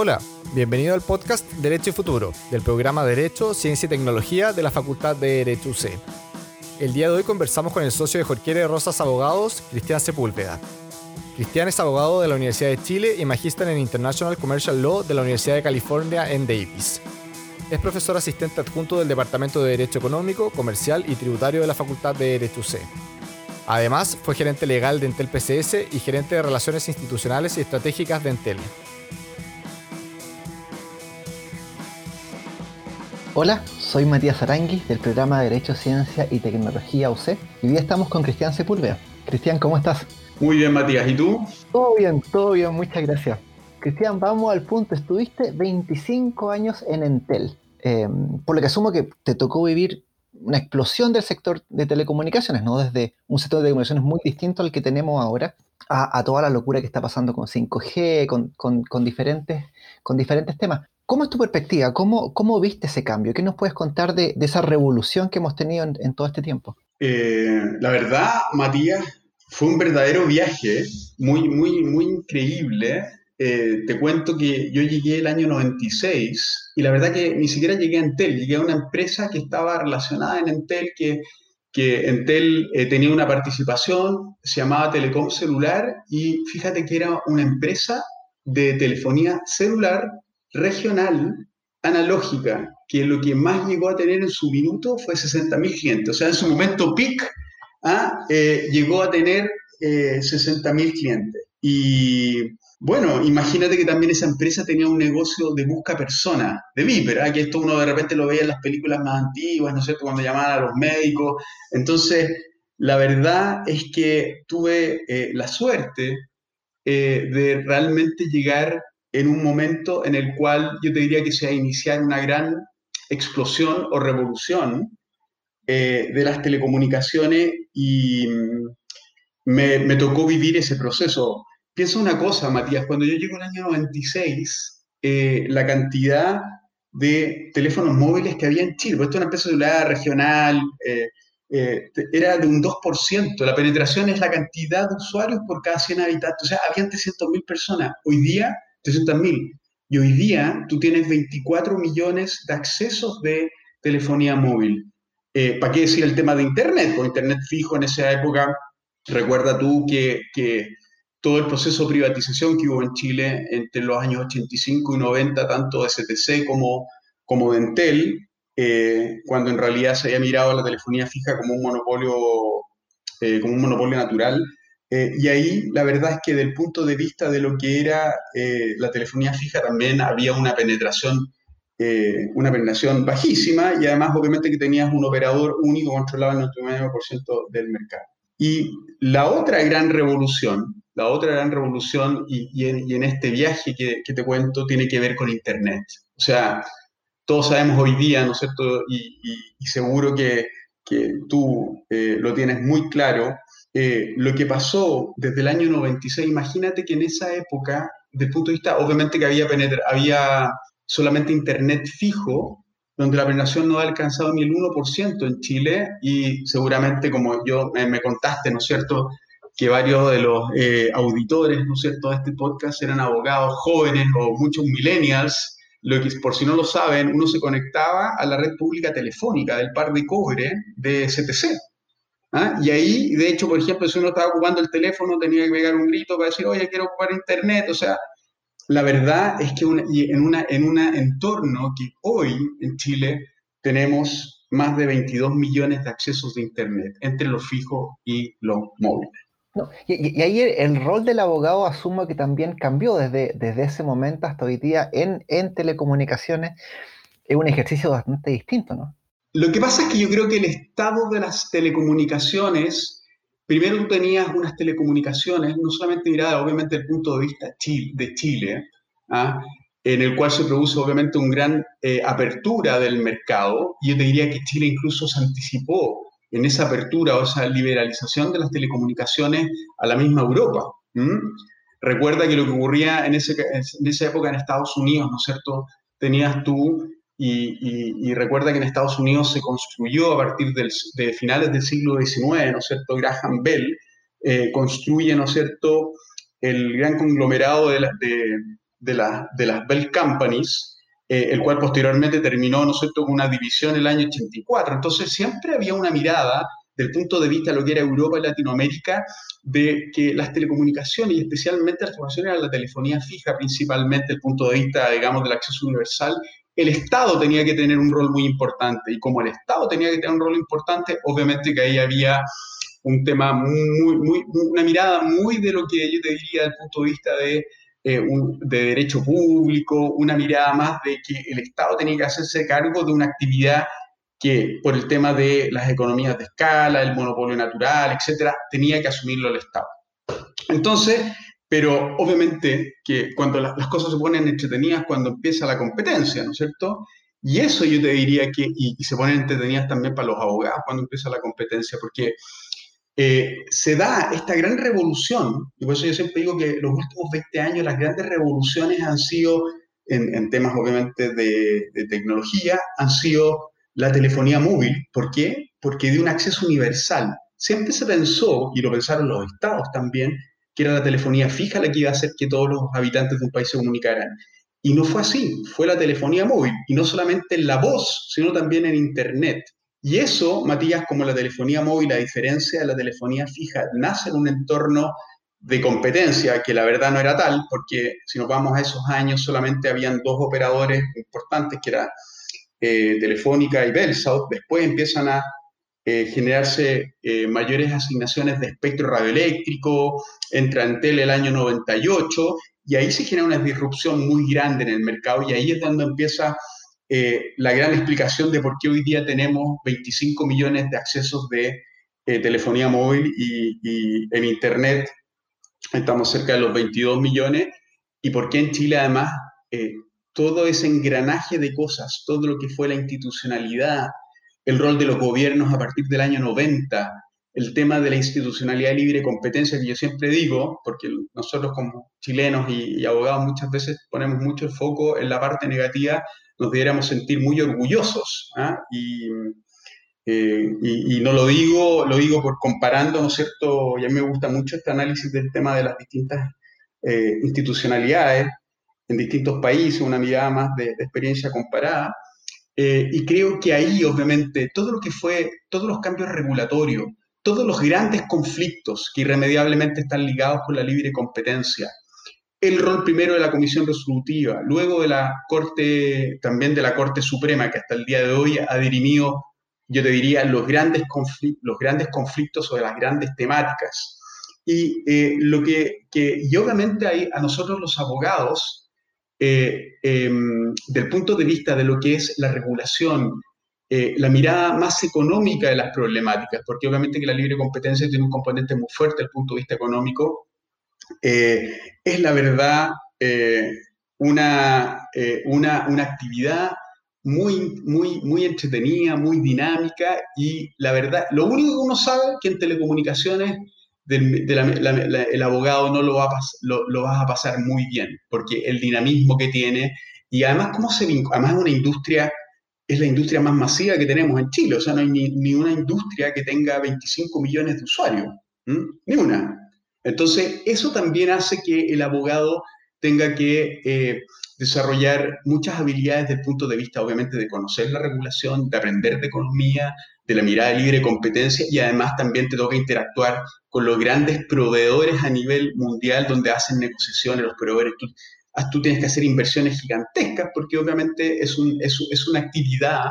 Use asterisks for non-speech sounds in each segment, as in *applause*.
Hola, bienvenido al podcast Derecho y Futuro del programa Derecho, Ciencia y Tecnología de la Facultad de Derecho UC. El día de hoy conversamos con el socio de Jorquera Rosas Abogados, Cristian Sepúlveda. Cristian es abogado de la Universidad de Chile y magíster en International Commercial Law de la Universidad de California en Davis. Es profesor asistente adjunto del Departamento de Derecho Económico, Comercial y Tributario de la Facultad de Derecho UC. Además, fue gerente legal de Entel PCS y gerente de Relaciones Institucionales y Estratégicas de Entel. Hola, soy Matías Arangui del programa de Derecho, Ciencia y Tecnología UC y hoy estamos con Cristian Sepúlveda. Cristian, ¿cómo estás? Muy bien, Matías. ¿Y tú? Todo bien, todo bien, muchas gracias. Cristian, vamos al punto. Estuviste 25 años en Entel, em, por lo que asumo que te tocó vivir una explosión del sector de telecomunicaciones, ¿no? Desde un sector de telecomunicaciones muy distinto al que tenemos ahora a, toda la locura que está pasando con 5G, con, diferentes, con diferentes temas. ¿Cómo es tu perspectiva? ¿Cómo, cómo viste ese cambio? ¿Qué nos puedes contar de, esa revolución que hemos tenido en, todo este tiempo? Eh, la verdad, Matías, fue un verdadero viaje, muy, muy, muy increíble. Eh, te cuento que yo llegué el año 96 y la verdad que ni siquiera llegué a Entel, llegué a una empresa que estaba relacionada en Entel, que, que Entel eh, tenía una participación, se llamaba Telecom Celular y fíjate que era una empresa de telefonía celular regional analógica, que lo que más llegó a tener en su minuto fue 60.000 clientes. O sea, en su momento peak ¿ah? eh, llegó a tener eh, 60.000 clientes. Y bueno, imagínate que también esa empresa tenía un negocio de busca persona, de Viper, ¿ah? que esto uno de repente lo veía en las películas más antiguas, ¿no es cierto?, cuando llamaban a los médicos. Entonces, la verdad es que tuve eh, la suerte eh, de realmente llegar en un momento en el cual yo te diría que se va a una gran explosión o revolución eh, de las telecomunicaciones y mm, me, tocó vivir ese proceso. Piensa una cosa, Matías, cuando yo llego el año 96, eh, la cantidad de teléfonos móviles que había en Chile, pues esto es una empresa celular regional, eh, era de un 2%. La penetración es la cantidad de usuarios por cada 100 habitantes. O sea, habían 300.000 personas. Hoy día 300.000. Y hoy día tú tienes 24 millones de accesos de telefonía móvil. Eh, ¿Para qué decir el tema de Internet? Con Internet fijo en esa época, recuerda tú que, que, todo el proceso de privatización que hubo en Chile entre los años 85 y 90, tanto de STC como, como de Entel, eh, cuando en realidad se había mirado la telefonía fija como un monopolio, eh, como un monopolio natural, eh, y ahí la verdad es que desde el punto de vista de lo que era eh, la telefonía fija también había una penetración, eh, una penetración bajísima y además obviamente que tenías un operador único controlado el 99% del mercado. Y la otra gran revolución, la otra gran revolución y, en, este viaje que, te cuento tiene que ver con Internet. O sea, todos sabemos hoy día, ¿no es cierto? Y, seguro que, que tú lo tienes muy claro, eh, lo que pasó desde el año 96, imagínate que en esa época, desde el punto de vista, obviamente que había, había solamente Internet fijo, donde la penetración no ha alcanzado ni el 1% en Chile y seguramente, como yo me, contaste, ¿no es cierto?, que varios de los eh, auditores, ¿no es cierto?, de este podcast eran abogados jóvenes o muchos millennials, lo que por si no lo saben, uno se conectaba a la red pública telefónica del par de cobre de CTC. ¿Ah? Y ahí, de hecho, por ejemplo, si uno estaba ocupando el teléfono, tenía que pegar un grito para decir, oye, quiero ocupar internet. O sea, la verdad es que en un entorno que hoy en Chile tenemos más de 22 millones de accesos de internet entre los fijos y los móviles. y, ahí el, rol del abogado asumo que también cambió desde, ese momento hasta hoy día en telecomunicaciones. Es un ejercicio bastante distinto, ¿no? Lo que pasa es que yo creo que el estado de las telecomunicaciones, primero tú tenías unas telecomunicaciones, no solamente miradas obviamente el punto de vista de Chile, ¿ah? en el cual se produce obviamente una gran eh, apertura del mercado, yo te diría que Chile incluso se anticipó en esa apertura o esa liberalización de las telecomunicaciones a la misma Europa. Recuerda que lo que ocurría en, ese, en esa época en Estados Unidos, ¿no es cierto? Tenías tú y, recuerda que en Estados Unidos se construyó a partir de finales del siglo XIX, ¿no es cierto? Graham Bell eh, construye, ¿no es cierto?, el gran conglomerado de, de, de las Bell Companies, eh, el cual posteriormente terminó, ¿no es con una división en el año 84. Entonces siempre había una mirada del punto de vista de lo que era Europa y Latinoamérica, de que las telecomunicaciones y especialmente las telecomunicaciones la telefonía fija, principalmente el punto de vista, digamos, del acceso universal, el Estado tenía que tener un rol muy importante. Y como el Estado tenía que tener un rol importante, obviamente que ahí había un tema muy, muy, una mirada muy de lo que yo te diría desde el punto de vista de eh, de derecho público, una mirada más de que el Estado tenía que hacerse cargo de una actividad que por el tema de las economías de escala, el monopolio natural, etcétera, tenía que asumirlo el Estado. Entonces, pero obviamente que cuando las cosas se ponen entretenidas, cuando empieza la competencia, ¿no es cierto? Y eso yo te diría que, y, y se ponen entretenidas también para los abogados cuando empieza la competencia, porque eh, se da esta gran revolución, y por eso yo siempre digo que los últimos 20 años las grandes revoluciones han sido, en, temas obviamente de, tecnología, han sido la telefonía móvil. ¿Por qué? Porque de un acceso universal. Siempre se pensó, y lo pensaron los estados también, que era la telefonía fija la que iba a hacer que todos los habitantes de un país se comunicaran. Y no fue así, fue la telefonía móvil, y no solamente en la voz, sino también en Internet. Y eso, Matías, como la telefonía móvil, a diferencia de la telefonía fija, nace en un entorno de competencia que la verdad no era tal, porque si nos vamos a esos años solamente habían dos operadores importantes, que era eh, Telefónica y Belsouth, después empiezan a eh, generarse eh, mayores asignaciones de espectro radioeléctrico, entra en tele el año 98, y ahí se genera una disrupción muy grande en el mercado, y ahí es donde empieza eh, la gran explicación de por qué hoy día tenemos 25 millones de accesos de eh, telefonía móvil y, en Internet estamos cerca de los 22 millones y por qué en Chile además todo ese engranaje de cosas, todo lo que fue la institucionalidad, el rol de los gobiernos a partir del año 90, el tema de la institucionalidad libre competencia que yo siempre digo, porque nosotros como chilenos y, y abogados muchas veces ponemos mucho el foco en la parte negativa, nos debiéramos sentir muy orgullosos. ¿ah? Eh, y, y, no lo digo, lo digo por comparando, ¿no es cierto? Ya me gusta mucho este análisis del tema de las distintas eh, institucionalidades en distintos países, una mirada más de, experiencia comparada. Eh, y creo que ahí, obviamente, todo lo que fue, todos los cambios regulatorios, todos los grandes conflictos que irremediablemente están ligados con la libre competencia, el rol primero de la Comisión Resolutiva, luego de la Corte, también de la Corte Suprema, que hasta el día de hoy ha dirimido, yo te diría, los grandes, conflictos, los grandes conflictos sobre las grandes temáticas. Y eh, lo que, que, y obviamente hay a nosotros los abogados, eh, em, del punto de vista de lo que es la regulación, eh, la mirada más económica de las problemáticas, porque obviamente que la libre competencia tiene un componente muy fuerte desde el punto de vista económico, eh, es la verdad una, una, una, actividad muy, muy, muy entretenida, muy dinámica y la verdad, lo único que uno sabe es que en telecomunicaciones el abogado no lo va, a lo, lo vas a pasar muy bien, porque el dinamismo que tiene y además cómo se además es una industria es la industria más masiva que tenemos en Chile, o sea, no hay ni, ni una industria que tenga 25 millones de usuarios, ni una. Entonces, eso también hace que el abogado tenga que eh, desarrollar muchas habilidades desde el punto de vista, obviamente, de conocer la regulación, de aprender de economía, de la mirada libre competencia y además también te toca interactuar con los grandes proveedores a nivel mundial donde hacen negociaciones los proveedores. Tú, tú tienes que hacer inversiones gigantescas porque obviamente es, un, es, es una actividad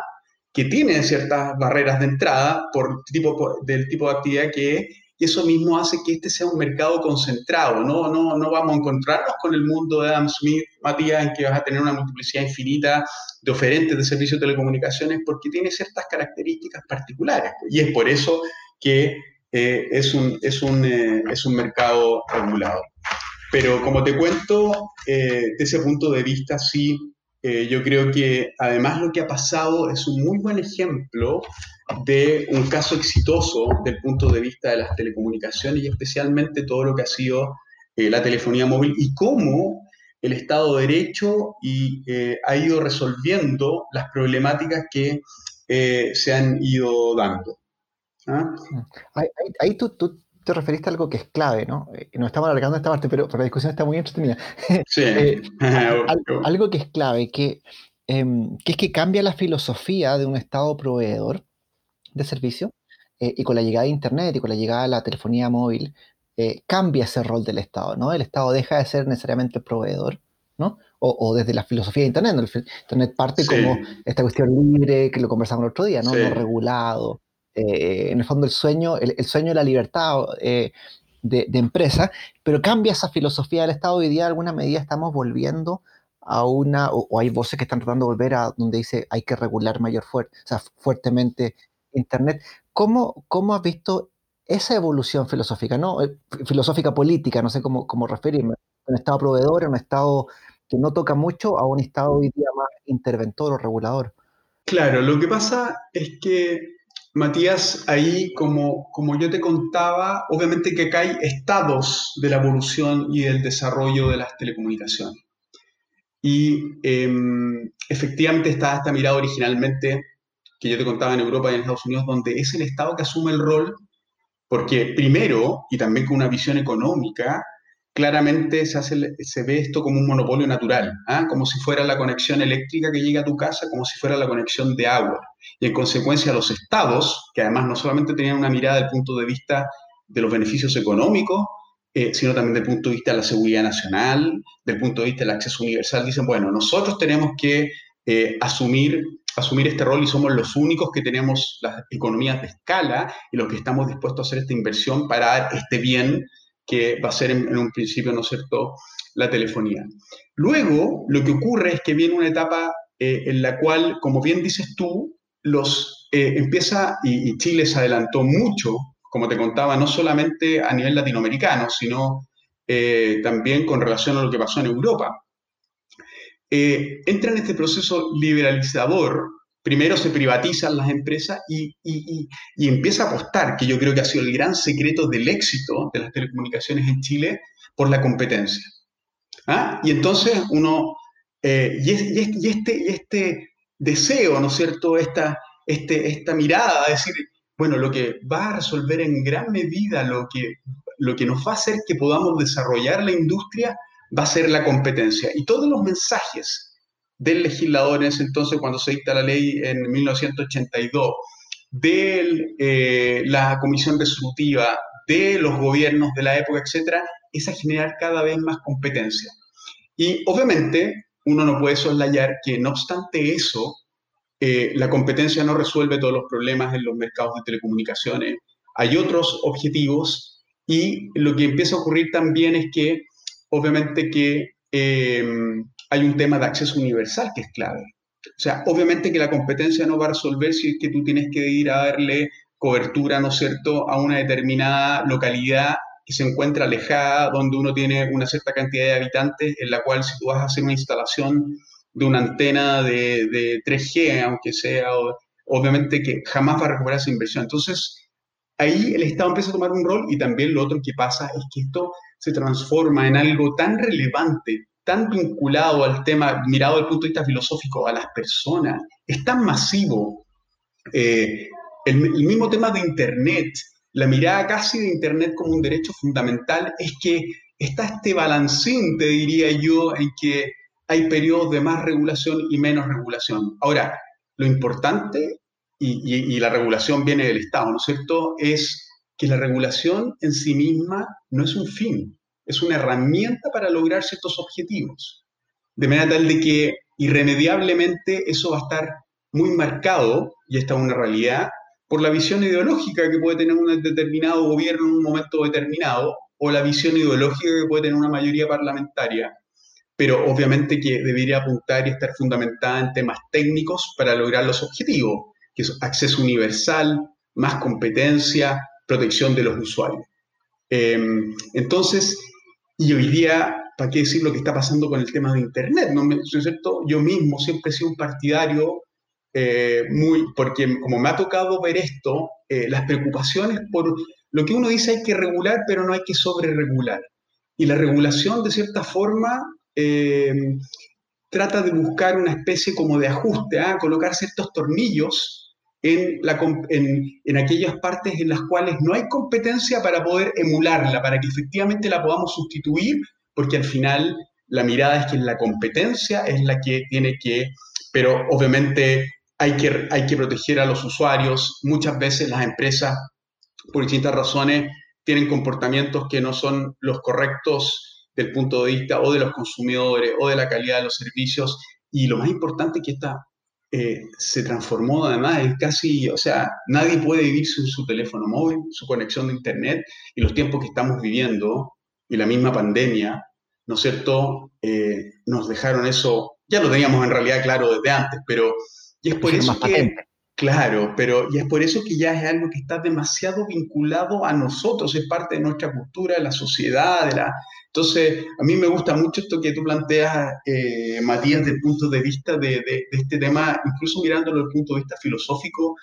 que tiene ciertas barreras de entrada por tipo, del tipo de actividad que y eso mismo hace que este sea un mercado concentrado. No, no, no vamos a encontrarnos con el mundo de Adam Smith, Matías, en que vas a tener una multiplicidad infinita de oferentes de servicios de telecomunicaciones porque tiene ciertas características particulares. Y es por eso que eh, es, un, es, un, eh, es un mercado regulado. Pero como te cuento, eh, de ese punto de vista sí eh, yo creo que además lo que ha pasado es un muy buen ejemplo de un caso exitoso del punto de vista de las telecomunicaciones y especialmente todo lo que ha sido eh, la telefonía móvil y cómo el Estado de Derecho y, eh, ha ido resolviendo las problemáticas que se han ido dando. ¿Ah? Ahí, tú, te referiste a algo que es clave, ¿no? Eh, nos estamos alargando esta parte, pero, la discusión está muy entretenida. *laughs* Sí. *laughs* Eh, *laughs* algo que es clave, que, em, que es que cambia la filosofía de un Estado proveedor de servicio eh, y con la llegada de Internet y con la llegada de la telefonía móvil, cambia ese rol del Estado, ¿no? El Estado deja de ser necesariamente proveedor, ¿no? O, desde la filosofía de Internet, ¿no? Internet parte como esta cuestión libre, que lo conversamos el otro día, ¿no? No regulado, eh, en el fondo el sueño, el, sueño de la libertad eh, de, empresa, pero cambia esa filosofía del Estado. Hoy día, de alguna medida, estamos volviendo a una, o, hay voces que están tratando de volver a donde dice hay que regular mayor fuerte, o sea, fuertemente Internet. ¿Cómo, ¿Cómo has visto esa evolución filosófica, no eh, filosófica política, no sé cómo, cómo referirme, un Estado proveedor, un Estado que no toca mucho, a un Estado hoy día más interventor o regulador? Claro, lo que pasa es que Matías, ahí como, como yo te contaba, obviamente que acá hay estados de la evolución y del desarrollo de las telecomunicaciones. Y em, efectivamente está esta mirada originalmente que yo te contaba en Europa y en Estados Unidos, donde es el Estado que asume el rol, porque primero, y también con una visión económica, claramente se, hace, se ve esto como un monopolio natural, ¿ah? como si fuera la conexión eléctrica que llega a tu casa, como si fuera la conexión de agua. Y en consecuencia los estados, que además no solamente tenían una mirada del punto de vista de los beneficios económicos, eh, sino también del punto de vista de la seguridad nacional, del punto de vista del acceso universal, dicen, bueno, nosotros tenemos que eh, asumir, asumir este rol y somos los únicos que tenemos las economías de escala y los que estamos dispuestos a hacer esta inversión para dar este bien que va a ser en, un principio, ¿no es cierto?, la telefonía. Luego, lo que ocurre es que viene una etapa eh, en la cual, como bien dices tú, los, eh, empieza, y, Chile se adelantó mucho, como te contaba, no solamente a nivel latinoamericano, sino eh, también con relación a lo que pasó en Europa. Entra en este proceso liberalizador primero se privatizan las empresas y, empieza a apostar, que yo creo que ha sido el gran secreto del éxito de las telecomunicaciones en Chile, por la competencia. ¿Ah? Y entonces uno, eh, y, este, este deseo, ¿no es cierto?, esta, este, esta mirada, decir, bueno, lo que va a resolver en gran medida lo que, lo que nos va a hacer que podamos desarrollar la industria va a ser la competencia. Y todos los mensajes del legislador en ese entonces cuando se dicta la ley en 1982, de eh, la comisión resolutiva, de los gobiernos de la época, etcétera, es a generar cada vez más competencia. Y obviamente uno no puede soslayar que no obstante eso, eh, la competencia no resuelve todos los problemas en los mercados de telecomunicaciones. Hay otros objetivos y lo que empieza a ocurrir también es que obviamente que eh, hay un tema de acceso universal que es clave. O sea, obviamente que la competencia no va a resolver si es que tú tienes que ir a darle cobertura, ¿no es cierto?, a una determinada localidad que se encuentra alejada, donde uno tiene una cierta cantidad de habitantes, en la cual si tú vas a hacer una instalación de una antena de, 3G, aunque sea, obviamente que jamás va a recuperar esa inversión. Entonces, ahí el Estado empieza a tomar un rol y también lo otro que pasa es que esto se transforma en algo tan relevante tan vinculado al tema, mirado desde el punto de vista filosófico, a las personas, es tan masivo. Eh, el, mismo tema de Internet, la mirada casi de Internet como un derecho fundamental, es que está este balancín, te diría yo, en que hay periodos de más regulación y menos regulación. Ahora, lo importante, y, y la regulación viene del Estado, ¿no es cierto?, es que la regulación en sí misma no es un fin, es una herramienta para lograr ciertos objetivos. De manera tal de que irremediablemente eso va a estar muy marcado, y esta es una realidad, por la visión ideológica que puede tener un determinado gobierno en un momento determinado, o la visión ideológica que puede tener una mayoría parlamentaria, pero obviamente que debería apuntar y estar fundamentada en temas técnicos para lograr los objetivos, que es acceso universal, más competencia, protección de los usuarios. Em, entonces, y hoy día, ¿para qué decir lo que está pasando con el tema de Internet? ¿no? ¿no es cierto? Yo mismo siempre he sido un partidario eh, muy, porque como me ha tocado ver esto, eh, las preocupaciones por lo que uno dice hay que regular, pero no hay que sobreregular. Y la regulación, de cierta forma, eh, trata de buscar una especie como de ajuste, ¿ah? colocar ciertos tornillos en, la, en, en, aquellas partes en las cuales no hay competencia para poder emularla, para que efectivamente la podamos sustituir, porque al final la mirada es que la competencia es la que tiene que, pero obviamente hay que, hay que proteger a los usuarios. Muchas veces las empresas, por distintas razones, tienen comportamientos que no son los correctos del punto de vista o de los consumidores o de la calidad de los servicios. Y lo más importante es que esta eh, se transformó además en casi, o sea, nadie puede vivir sin su teléfono móvil, su conexión de Internet y los tiempos que estamos viviendo y la misma pandemia, ¿no es cierto?, eh, nos dejaron eso, ya lo teníamos en realidad claro desde antes, pero y es por eso que, claro, pero y es por eso que ya es algo que está demasiado vinculado a nosotros, es parte de nuestra cultura, de la sociedad, de la... Entonces, a mí me gusta mucho esto que tú planteas, eh, Matías, desde el punto de vista de, de, este tema, incluso mirándolo desde el punto de vista filosófico,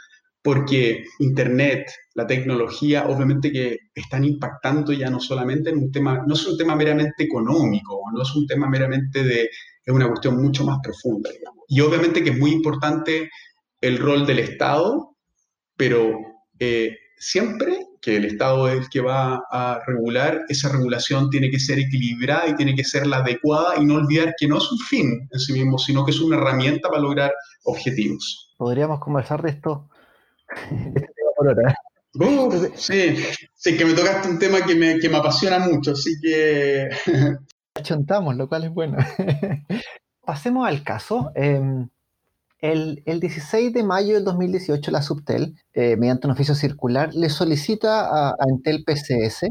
porque Internet, la tecnología, obviamente que están impactando ya no solamente en un tema, no es un tema meramente económico, no es un tema meramente de, es una cuestión mucho más profunda, digamos. Y obviamente que es muy importante el rol del Estado, pero eh, siempre que el Estado es el que va a regular, esa regulación tiene que ser equilibrada y tiene que ser la adecuada y no olvidar que no es un fin en sí mismo, sino que es una herramienta para lograr objetivos. Podríamos conversar de esto *laughs* sí, sí, que me tocaste un tema que me, que me apasiona mucho, así que *laughs* chontamos, lo cual es bueno. *laughs* Pasemos al caso. Em, el, 16 de mayo del 2018, la Subtel, eh, mediante un oficio circular, le solicita a, Entel PCS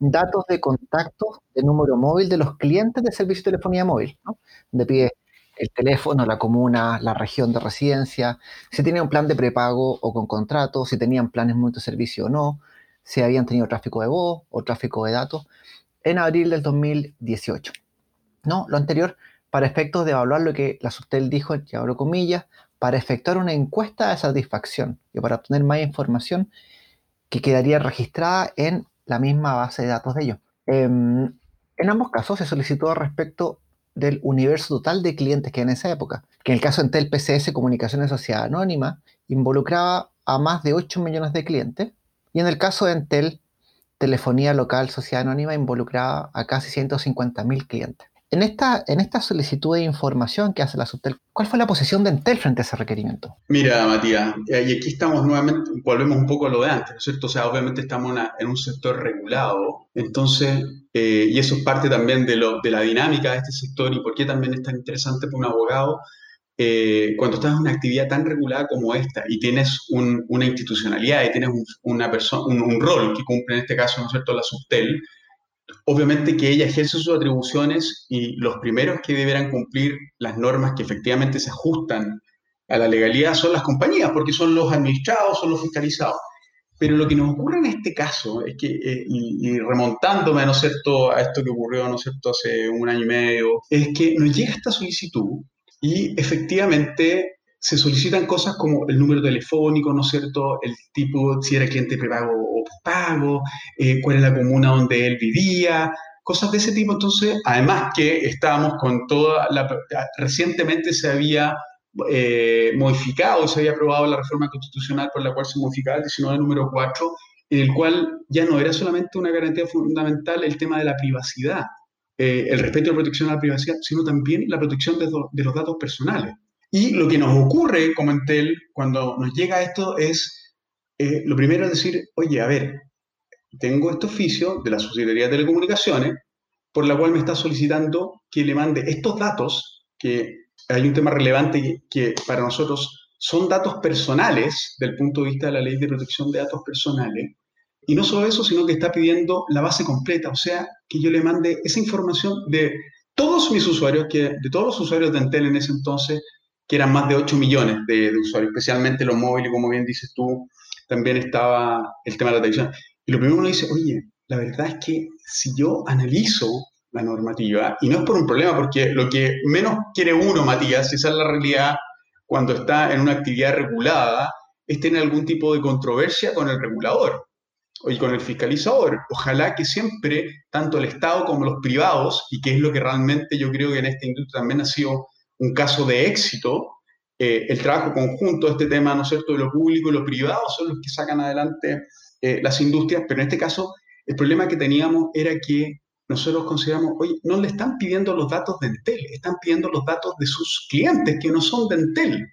datos de contacto de número móvil de los clientes de servicio de telefonía móvil, ¿no? donde pide el teléfono, la comuna, la región de residencia, si tenían un plan de prepago o con contrato, si tenían planes multiservicio o no, si habían tenido tráfico de voz o tráfico de datos en abril del 2018. No, lo anterior para efectos de evaluar lo que la Subtel dijo, y abro comillas, para efectuar una encuesta de satisfacción y para obtener más información que quedaría registrada en la misma base de datos de ellos. Em, en ambos casos se solicitó respecto del universo total de clientes que en esa época, que en el caso de Entel PCS Comunicaciones Sociedad Anónima involucraba a más de 8 millones de clientes y en el caso de Entel telefonía local sociedad anónima involucraba a casi 150.000 clientes. En esta, en esta solicitud de información que hace la Subtel, ¿cuál fue la posición de Entel frente a ese requerimiento? Mira, Matías, y aquí estamos nuevamente, volvemos un poco a lo de antes, ¿no es cierto? O sea, obviamente estamos en un sector regulado, entonces, eh, y eso es parte también de, la dinámica de este sector y por qué también es tan interesante para un abogado eh, cuando estás en una actividad tan regulada como esta y tienes una institucionalidad y tienes un, una un, rol que cumple en este caso, ¿no es cierto?, la subtel, obviamente que ella ejerce sus atribuciones y los primeros que deberán cumplir las normas que efectivamente se ajustan a la legalidad son las compañías, porque son los administrados, son los fiscalizados. Pero lo que nos ocurre en este caso es que, eh, y, remontándome, ¿no cierto?, a esto que ocurrió, ¿no cierto?, hace un año y medio, es que nos llega esta solicitud y efectivamente se solicitan cosas como el número telefónico, ¿no es cierto? El tipo, si era cliente prepago o pago, eh, cuál es la comuna donde él vivía, cosas de ese tipo. Entonces, además que estábamos con toda la... Recientemente se había eh, modificado, se había aprobado la reforma constitucional por la cual se modificaba el 19 número 4, en el cual ya no era solamente una garantía fundamental el tema de la privacidad, eh, el respeto y la protección a la privacidad, sino también la protección de, los datos personales. Y lo que nos ocurre como Entel cuando nos llega esto es, eh, lo primero es decir, oye, a ver, tengo este oficio de la Sociedad de Telecomunicaciones por la cual me está solicitando que le mande estos datos, que hay un tema relevante que para nosotros son datos personales del punto de vista de la ley de protección de datos personales, y no solo eso, sino que está pidiendo la base completa, o sea, que yo le mande esa información de todos mis usuarios, que, de todos los usuarios de Entel en ese entonces, que eran más de 8 millones de, usuarios, especialmente los móviles, como bien dices tú, también estaba el tema de la televisión. Y lo primero uno dice, oye, la verdad es que si yo analizo la normativa, y no es por un problema, porque lo que menos quiere uno, Matías, esa es la realidad cuando está en una actividad regulada, es tener algún tipo de controversia con el regulador y con el fiscalizador. Ojalá que siempre, tanto el Estado como los privados, y que es lo que realmente yo creo que en esta industria también ha sido un caso de éxito, eh, el trabajo conjunto, este tema, ¿no es cierto?, de lo público y lo privado son los que sacan adelante eh, las industrias, pero en este caso el problema que teníamos era que nosotros consideramos, oye, no le están pidiendo los datos de Entel, están pidiendo los datos de sus clientes que no son de Entel.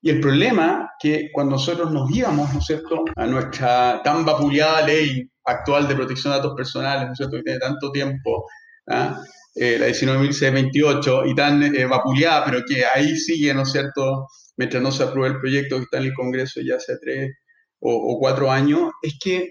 Y el problema que cuando nosotros nos íbamos, ¿no es cierto?, a nuestra tan vapuleada ley actual de protección de datos personales, ¿no es cierto?, que tiene tanto tiempo, ¿ah? eh, la 19.628, y tan eh, vapuleada, pero que ahí sigue, ¿no es cierto?, mientras no se apruebe el proyecto que está en el Congreso ya hace tres o, cuatro años, es que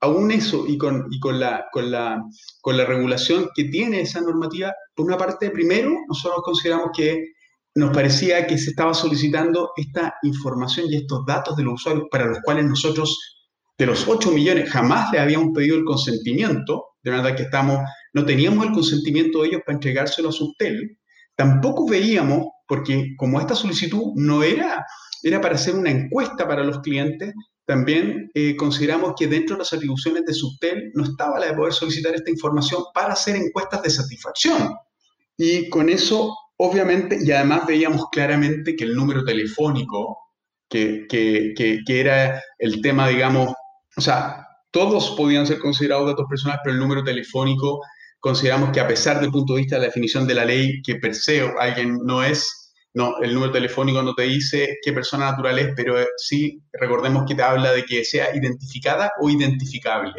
aún eso y, con, y con, la, con, la, con la regulación que tiene esa normativa, por una parte, primero, nosotros consideramos que nos parecía que se estaba solicitando esta información y estos datos de los usuarios para los cuales nosotros, de los 8 millones, jamás le habíamos pedido el consentimiento, de verdad que estamos, no teníamos el consentimiento de ellos para entregárselo a Subtel, tampoco veíamos, porque como esta solicitud no era, era para hacer una encuesta para los clientes, también eh, consideramos que dentro de las atribuciones de Subtel no estaba la de poder solicitar esta información para hacer encuestas de satisfacción. Y con eso obviamente, y además veíamos claramente que el número telefónico, que, era el tema, digamos, o sea, todos podían ser considerados datos personales, pero el número telefónico consideramos que a pesar del punto de vista de la definición de la ley, que per se alguien no es, no, el número telefónico no te dice qué persona natural es, pero sí recordemos que te habla de que sea identificada o identificable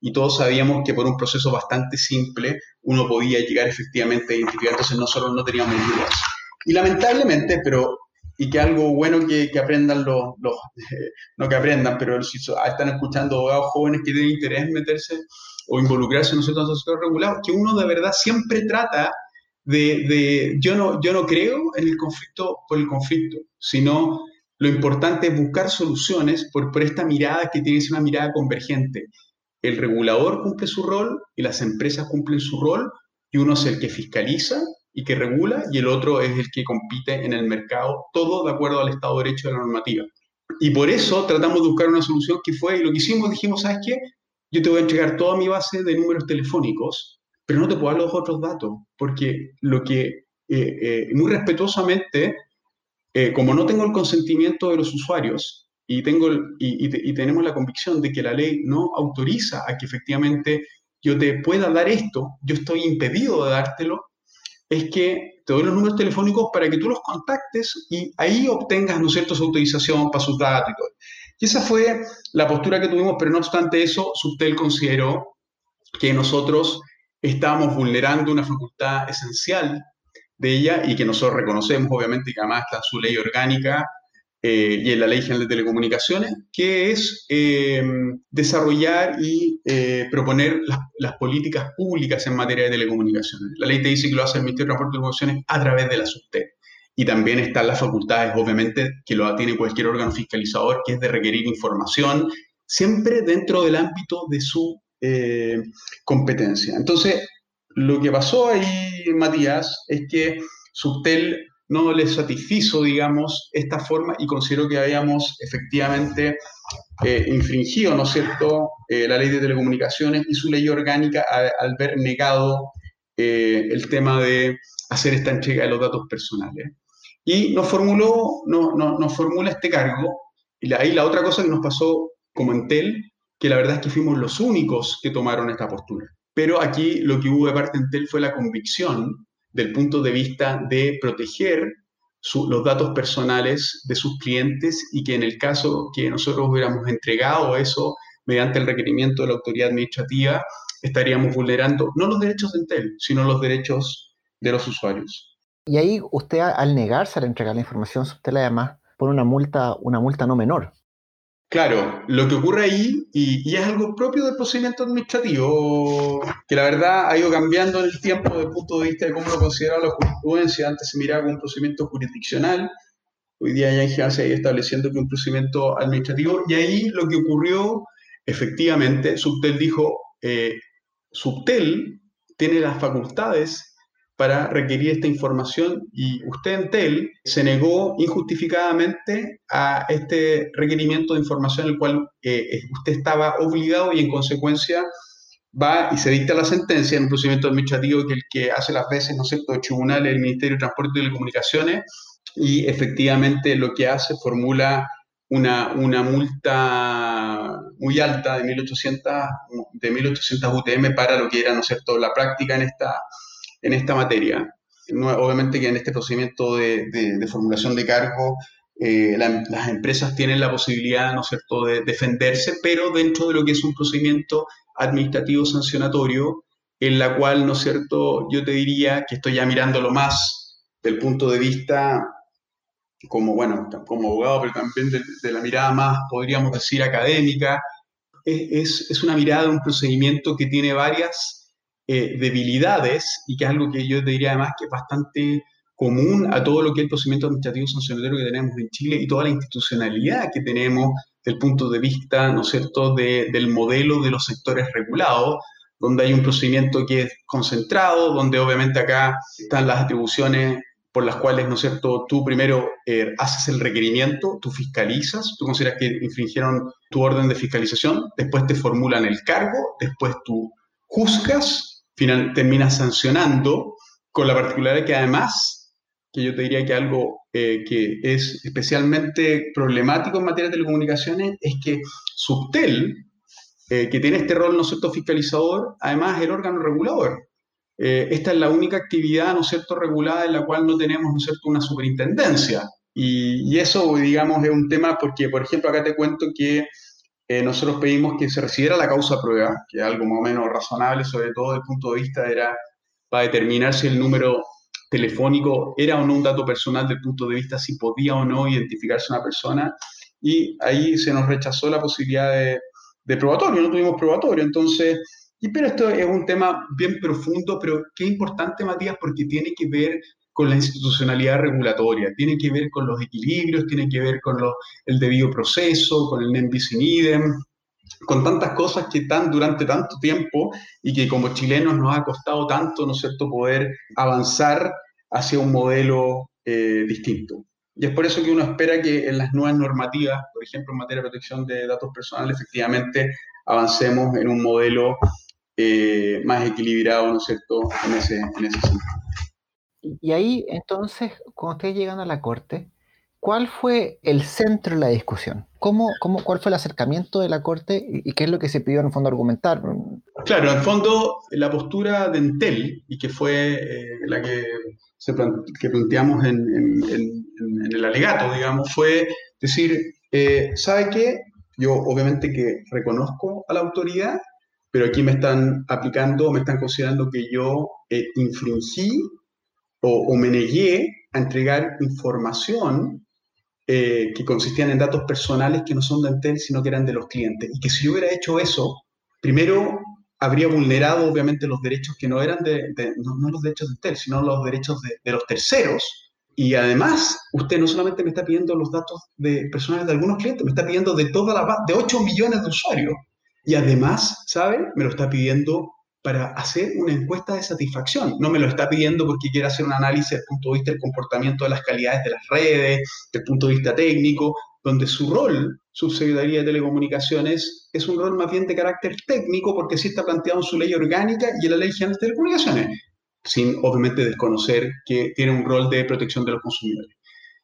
y todos sabíamos que por un proceso bastante simple uno podía llegar efectivamente a identificar, entonces nosotros no teníamos dudas. Y lamentablemente, pero, y que algo bueno que, que aprendan los, los *laughs* no que aprendan, pero si están escuchando abogados jóvenes que tienen interés en meterse o involucrarse en un sector regulado, que uno de verdad siempre trata de, de, yo, no, yo no creo en el conflicto por el conflicto, sino lo importante es buscar soluciones por, por esta mirada que tiene que ser una mirada convergente. El regulador cumple su rol y las empresas cumplen su rol y uno es el que fiscaliza y que regula y el otro es el que compite en el mercado, todo de acuerdo al Estado de Derecho de la normativa. Y por eso tratamos de buscar una solución que fue, y lo que hicimos, dijimos, ¿sabes qué? Yo te voy a entregar toda mi base de números telefónicos, pero no te puedo dar los otros datos, porque lo que eh, eh, muy respetuosamente, eh, como no tengo el consentimiento de los usuarios, y, tengo, y, y, tenemos la convicción de que la ley no autoriza a que efectivamente yo te pueda dar esto, yo estoy impedido de dártelo, es que te doy los números telefónicos para que tú los contactes y ahí obtengas, ¿no cierto?, su autorización para sus datos y todo. Y esa fue la postura que tuvimos, pero no obstante eso, Subtel consideró que nosotros estábamos vulnerando una facultad esencial de ella y que nosotros reconocemos, obviamente, que además está su ley orgánica eh, y en la Ley General de Telecomunicaciones, que es eh, desarrollar y eh, proponer las, políticas públicas en materia de telecomunicaciones. La ley te dice que lo hace el Ministerio de Transporte y Telecomunicaciones a través de la SUTEP. Y también están las facultades, obviamente, que lo tiene cualquier órgano fiscalizador, que es de requerir información, siempre dentro del ámbito de su competencia. Entonces, lo que pasó ahí, Matías, es que Subtel no le satisfizo, digamos, esta forma y considero que habíamos efectivamente eh, infringido, ¿no es cierto?, eh, la ley de telecomunicaciones y su ley orgánica al, ver negado eh, el tema de hacer esta entrega de los datos personales. Y nos formuló, no, no, nos formula este cargo, y ahí la otra cosa que nos pasó como Entel, que la verdad es que fuimos los únicos que tomaron esta postura. Pero aquí lo que hubo de parte de Entel fue la convicción del punto de vista de proteger los datos personales de sus clientes y que en el caso que nosotros hubiéramos entregado eso mediante el requerimiento de la autoridad administrativa, estaríamos vulnerando no los derechos de Intel, sino los derechos de los usuarios. Y ahí usted al negarse a entregar la información, usted además pone una multa, una multa no menor. Claro, lo que ocurre ahí, y, es algo propio del procedimiento administrativo, que la verdad ha ido cambiando en el tiempo desde el punto de vista de cómo lo consideraba la jurisprudencia. Antes se miraba como un procedimiento jurisdiccional, hoy día ya en general se ha ido estableciendo que un procedimiento administrativo, y ahí lo que ocurrió, efectivamente, Subtel dijo, eh, Subtel tiene las facultades para requerir esta información y usted en TEL se negó injustificadamente a este requerimiento de información el cual eh, usted estaba obligado y en consecuencia va y se dicta la sentencia en un procedimiento administrativo que el que hace las veces, ¿no es cierto?, el tribunal, el Ministerio de Transporte y Telecomunicaciones, y efectivamente lo que hace formula una, una multa muy alta de 1800, de 1800 UTM para lo que era, ¿no es cierto?, la práctica en esta, en esta materia. obviamente que en este procedimiento de, de, formulación de cargo eh, las empresas tienen la posibilidad, ¿no es cierto?, de defenderse, pero dentro de lo que es un procedimiento administrativo sancionatorio, en la cual, ¿no es cierto?, yo te diría que estoy ya mirándolo más del punto de vista como, bueno, como abogado, pero también de, la mirada más, podríamos decir, académica, es, es, una mirada de un procedimiento que tiene varias eh, debilidades y que es algo que yo te diría además que es bastante común a todo lo que es el procedimiento administrativo sancionatorio que tenemos en Chile y toda la institucionalidad que tenemos del punto de vista, ¿no es cierto?, de, del modelo de los sectores regulados, donde hay un procedimiento que es concentrado, donde obviamente acá están las atribuciones por las cuales, ¿no es cierto?, tú primero eh, haces el requerimiento, tú fiscalizas, tú consideras que infringieron tu orden de fiscalización, después te formulan el cargo, después tú juzgas, final, terminas sancionando, con la particularidad que además, que yo te diría que algo eh, que es especialmente problemático en materia de telecomunicaciones, es que Subtel, eh, que tiene este rol, ¿no es cierto?, fiscalizador, además es el órgano regulador. Eh, esta es la única actividad, ¿no es cierto?, regulada en la cual no tenemos, ¿no es cierto?, una superintendencia. Y, eso, digamos, es un tema porque, por ejemplo, acá te cuento que eh, nosotros pedimos que se recibiera la causa prueba, que es algo más o menos razonable, sobre todo desde el punto de vista era para determinar si el número telefónico era o no un dato personal desde el punto de vista si podía o no identificarse una persona. Y ahí se nos rechazó la posibilidad de, de probatorio, no tuvimos probatorio. Entonces, y pero esto es un tema bien profundo, pero qué importante, Matías, porque tiene que ver con la institucionalidad regulatoria, tiene que ver con los equilibrios, tiene que ver con el debido proceso, con el NEM idem, con tantas cosas que están durante tanto tiempo y que como chilenos nos ha costado tanto, ¿no es cierto?, poder avanzar hacia un modelo eh, distinto. Y es por eso que uno espera que en las nuevas normativas, por ejemplo, en materia de protección de datos personales, efectivamente avancemos en un modelo eh, más equilibrado, ¿no es cierto?, en ese, en ese sentido. Y ahí, entonces, cuando ustedes llegan a la Corte, ¿cuál fue el centro de la discusión? ¿Cómo, cómo, ¿Cuál fue el acercamiento de la Corte y, qué es lo que se pidió en el fondo argumentar? Claro, en el fondo, la postura de Entel, y que fue eh, la que, se que planteamos en, en, el alegato, digamos, fue decir, eh, ¿sabe qué? Yo obviamente que reconozco a la autoridad pero aquí me están aplicando, me están considerando que yo eh, infringí o, me negué a entregar información eh, que consistían en datos personales que no son de Entel, sino que eran de los clientes. Y que si yo hubiera hecho eso, primero habría vulnerado obviamente los derechos que no eran de, no, los derechos de Entel, sino los derechos de, de, los terceros. Y además, usted no solamente me está pidiendo los datos de personales de algunos clientes, me está pidiendo de toda la de 8 millones de usuarios. Y además, ¿sabe? Me lo está pidiendo para hacer una encuesta de satisfacción. No me lo está pidiendo porque quiere hacer un análisis desde el punto de vista del comportamiento de las calidades de las redes, desde el punto de vista técnico, donde su rol, subsecretaría de Telecomunicaciones, es un rol más bien de carácter técnico porque sí está planteado en su ley orgánica y en la ley general de telecomunicaciones, sin obviamente desconocer que tiene un rol de protección de los consumidores.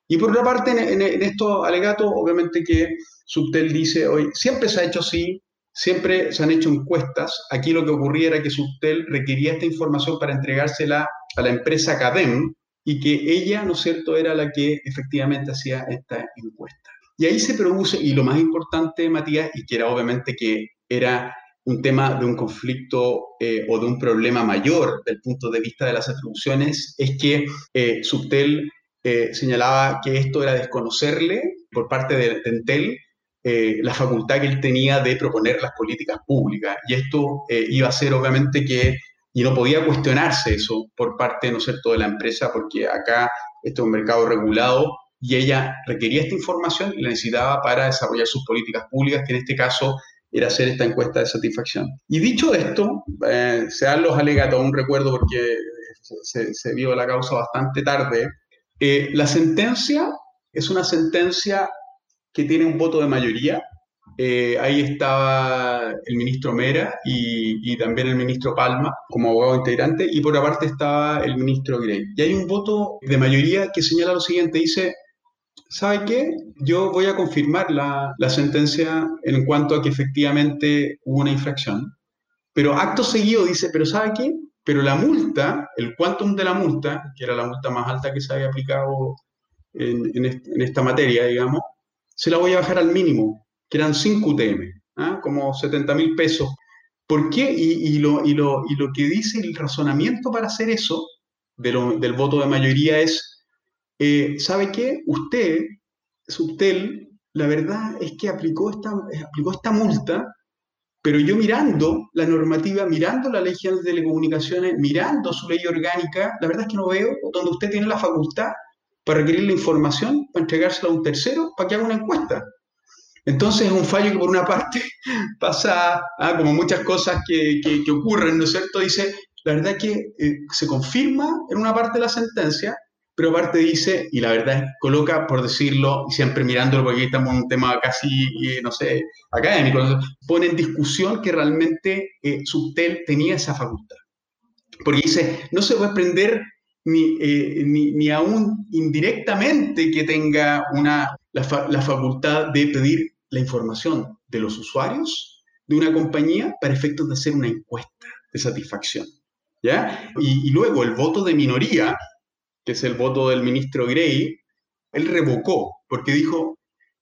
Y por otra parte, en, en estos alegatos, obviamente que Subtel dice hoy, siempre se ha hecho así, Siempre se han hecho encuestas. Aquí lo que ocurría era que Subtel requería esta información para entregársela a la empresa CADEM y que ella, ¿no es cierto?, era la que efectivamente hacía esta encuesta. Y ahí se produce, y lo más importante, Matías, y que era obviamente que era un tema de un conflicto eh, o de un problema mayor del punto de vista de las atribuciones, es que eh, Subtel eh, señalaba que esto era desconocerle por parte de, de Entel eh, la facultad que él tenía de proponer las políticas públicas. Y esto eh, iba a ser obviamente que, y no podía cuestionarse eso por parte, ¿no es cierto?, de la empresa, porque acá esto es un mercado regulado y ella requería esta información y la necesitaba para desarrollar sus políticas públicas, que en este caso era hacer esta encuesta de satisfacción. Y dicho esto, eh, se dan los alegatos, un recuerdo porque se, se vio la causa bastante tarde, la sentencia es una sentencia que tiene un voto de mayoría eh, ahí estaba el ministro Mera y, también el ministro Palma como abogado integrante, y por aparte estaba el ministro Gray. Y hay un voto de mayoría que señala lo siguiente, dice, ¿sabe qué? Yo voy a confirmar la, la sentencia en cuanto a que efectivamente hubo una infracción, pero acto seguido dice, pero ¿sabe qué? Pero la multa, el quantum de la multa, que era la multa más alta que se había aplicado en, en, esta materia, digamos, se la voy a bajar al mínimo, que eran 5 UTM, ¿ah? como 70 mil pesos. ¿Por qué? Y, y, lo, y, lo, y, lo, que dice el razonamiento para hacer eso, de lo, del voto de mayoría, es, eh, ¿sabe qué? Usted, Subtel, la verdad es que aplicó esta, aplicó esta multa pero yo mirando la normativa, mirando la ley de telecomunicaciones, mirando su ley orgánica, la verdad es que no veo donde usted tiene la facultad para requerir la información, para entregársela a un tercero, para que haga una encuesta. Entonces es un fallo que por una parte *laughs* pasa, ah, como muchas cosas que, que, ocurren, ¿no es cierto? Dice, la verdad es que eh, se confirma en una parte de la sentencia, pero aparte dice, y la verdad es, coloca, por decirlo, siempre mirándolo, porque aquí estamos en un tema casi, eh, no sé, académico, pone en discusión que realmente eh, Subtel tenía esa facultad. Porque dice, no se puede prender ni, eh, ni, ni, aún indirectamente que tenga una, la, la facultad de pedir la información de los usuarios de una compañía para efectos de hacer una encuesta de satisfacción. ¿Ya? Y, y, luego el voto de minoría que es el voto del ministro Gray, él revocó, porque dijo,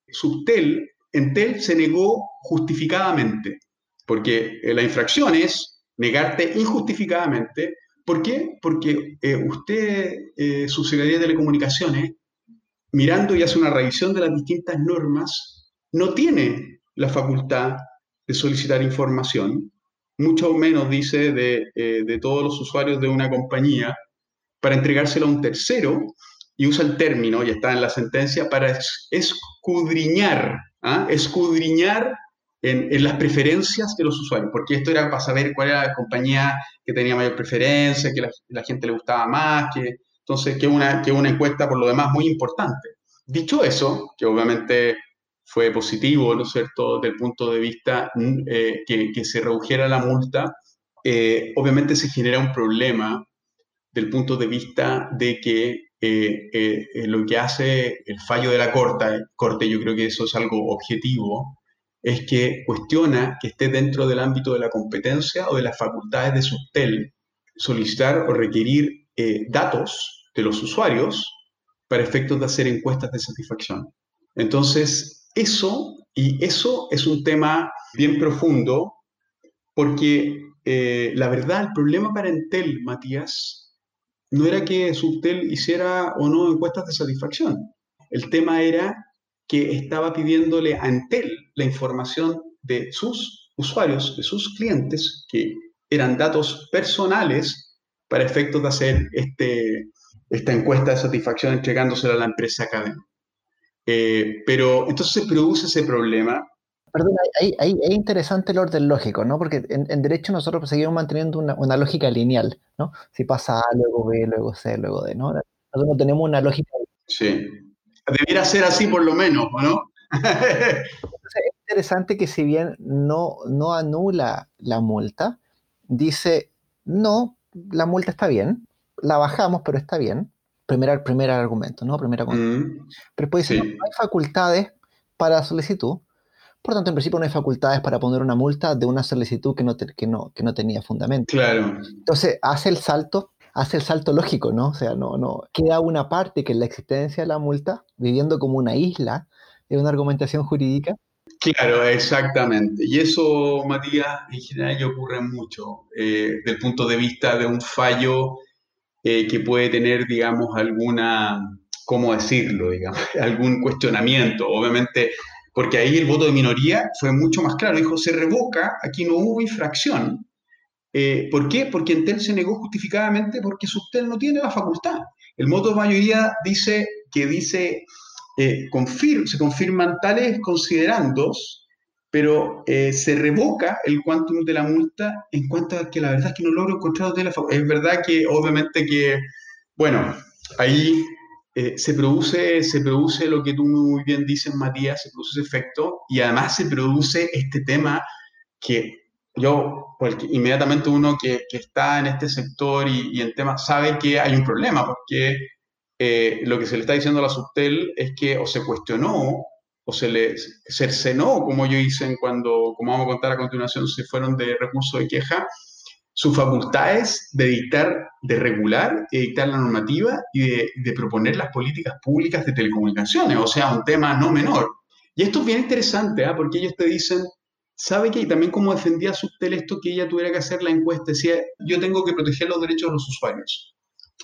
Subtel, Entel se negó justificadamente, porque la infracción es negarte injustificadamente. ¿Por qué? Porque eh, usted, eh, su Secretaría de Telecomunicaciones, mirando y hace una revisión de las distintas normas, no tiene la facultad de solicitar información, mucho menos dice de, eh, de todos los usuarios de una compañía, para entregárselo a un tercero y usa el término, y está en la sentencia, para escudriñar, ¿ah? escudriñar en, en, las preferencias de los usuarios, porque esto era para saber cuál era la compañía que tenía mayor preferencia, que la, la gente le gustaba más, que entonces que una, que una encuesta por lo demás muy importante. Dicho eso, que obviamente fue positivo, ¿no es cierto?, desde el punto de vista eh, que, que, se redujera la multa, eh, obviamente se genera un problema del punto de vista de que eh, eh, eh, lo que hace el fallo de la corte, corte, yo creo que eso es algo objetivo, es que cuestiona que esté dentro del ámbito de la competencia o de las facultades de Subtel solicitar o requerir datos de los usuarios para efectos de hacer encuestas de satisfacción. Entonces, eso, y eso es un tema bien profundo, porque la verdad, el problema para Entel, Matías, no era que Subtel hiciera o no encuestas de satisfacción. El tema era que estaba pidiéndole a Entel la información de sus usuarios, de sus clientes, que eran datos personales para efectos de hacer este, esta encuesta de satisfacción entregándosela a la empresa cadena. Eh, pero entonces se produce ese problema Perdón, ahí, es interesante el orden lógico, ¿no? Porque en, derecho nosotros seguimos manteniendo una, lógica lineal, ¿no? Si pasa A, luego B, luego C, luego D, ¿no? Nosotros no tenemos una lógica. Sí. Debiera ser así por lo menos, no? es interesante que si bien no, no anula la multa, dice, no, la multa está bien, la bajamos, pero está bien. Primer, primer argumento, ¿no? Primera mm, Pero después dice, no hay facultades para solicitud, por tanto, en principio no hay facultades para poner una multa de una solicitud que no, que no, que no tenía fundamento. Claro. Entonces, hace el salto, hace el salto lógico, ¿no? O sea, no, no, queda una parte que es la existencia de la multa, viviendo como una isla de una argumentación jurídica. Claro, exactamente. Y eso, Matías, en general ocurre mucho, eh, desde el punto de vista de un fallo eh, que puede tener, digamos, alguna, ¿cómo decirlo? Digamos, *laughs* algún cuestionamiento. Obviamente, porque ahí el voto de minoría fue mucho más claro. Dijo, se revoca, aquí no hubo infracción. Eh, ¿Por qué? Porque Entel se negó justificadamente porque Subtel no tiene la facultad. El voto de mayoría dice que dice, eh, se confirman tales considerandos, pero eh, se revoca el quantum de la multa en cuanto a que la verdad es que no logro encontrar de la facultad. Es verdad que obviamente que, bueno, ahí eh, se, produce, se produce lo que tú muy bien dices, Matías, se produce ese efecto y además se produce este tema que yo, porque inmediatamente uno que, está en este sector y, y, en temas sabe que hay un problema, porque eh, lo que se le está diciendo a la Subtel es que o se cuestionó o se le cercenó, como ellos dicen cuando, como vamos a contar a continuación, se fueron de recurso de queja, sus facultades de dictar, de regular y dictar la normativa y de, de, proponer las políticas públicas de telecomunicaciones, o sea, un tema no menor. Y esto es bien interesante, ¿eh? porque ellos te dicen, ¿sabe que también como defendía Subtel esto que ella tuviera que hacer la encuesta? Decía, yo tengo que proteger los derechos de los usuarios.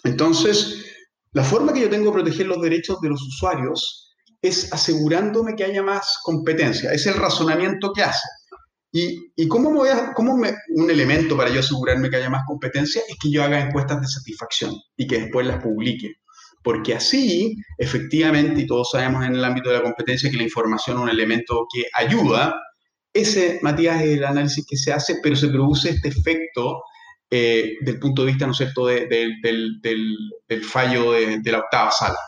Entonces, la forma que yo tengo de proteger los derechos de los usuarios es asegurándome que haya más competencia. Es el razonamiento que hace. ¿Y, y cómo, cómo un elemento para yo asegurarme que haya más competencia es que yo haga encuestas de satisfacción y que después las publique? Porque así, efectivamente, y todos sabemos en el ámbito de la competencia que la información es un elemento que ayuda, ese, Matías, es el análisis que se hace, pero se produce este efecto eh, del punto de vista, ¿no es cierto?, de, de, del, del, del, fallo de, la octava sala.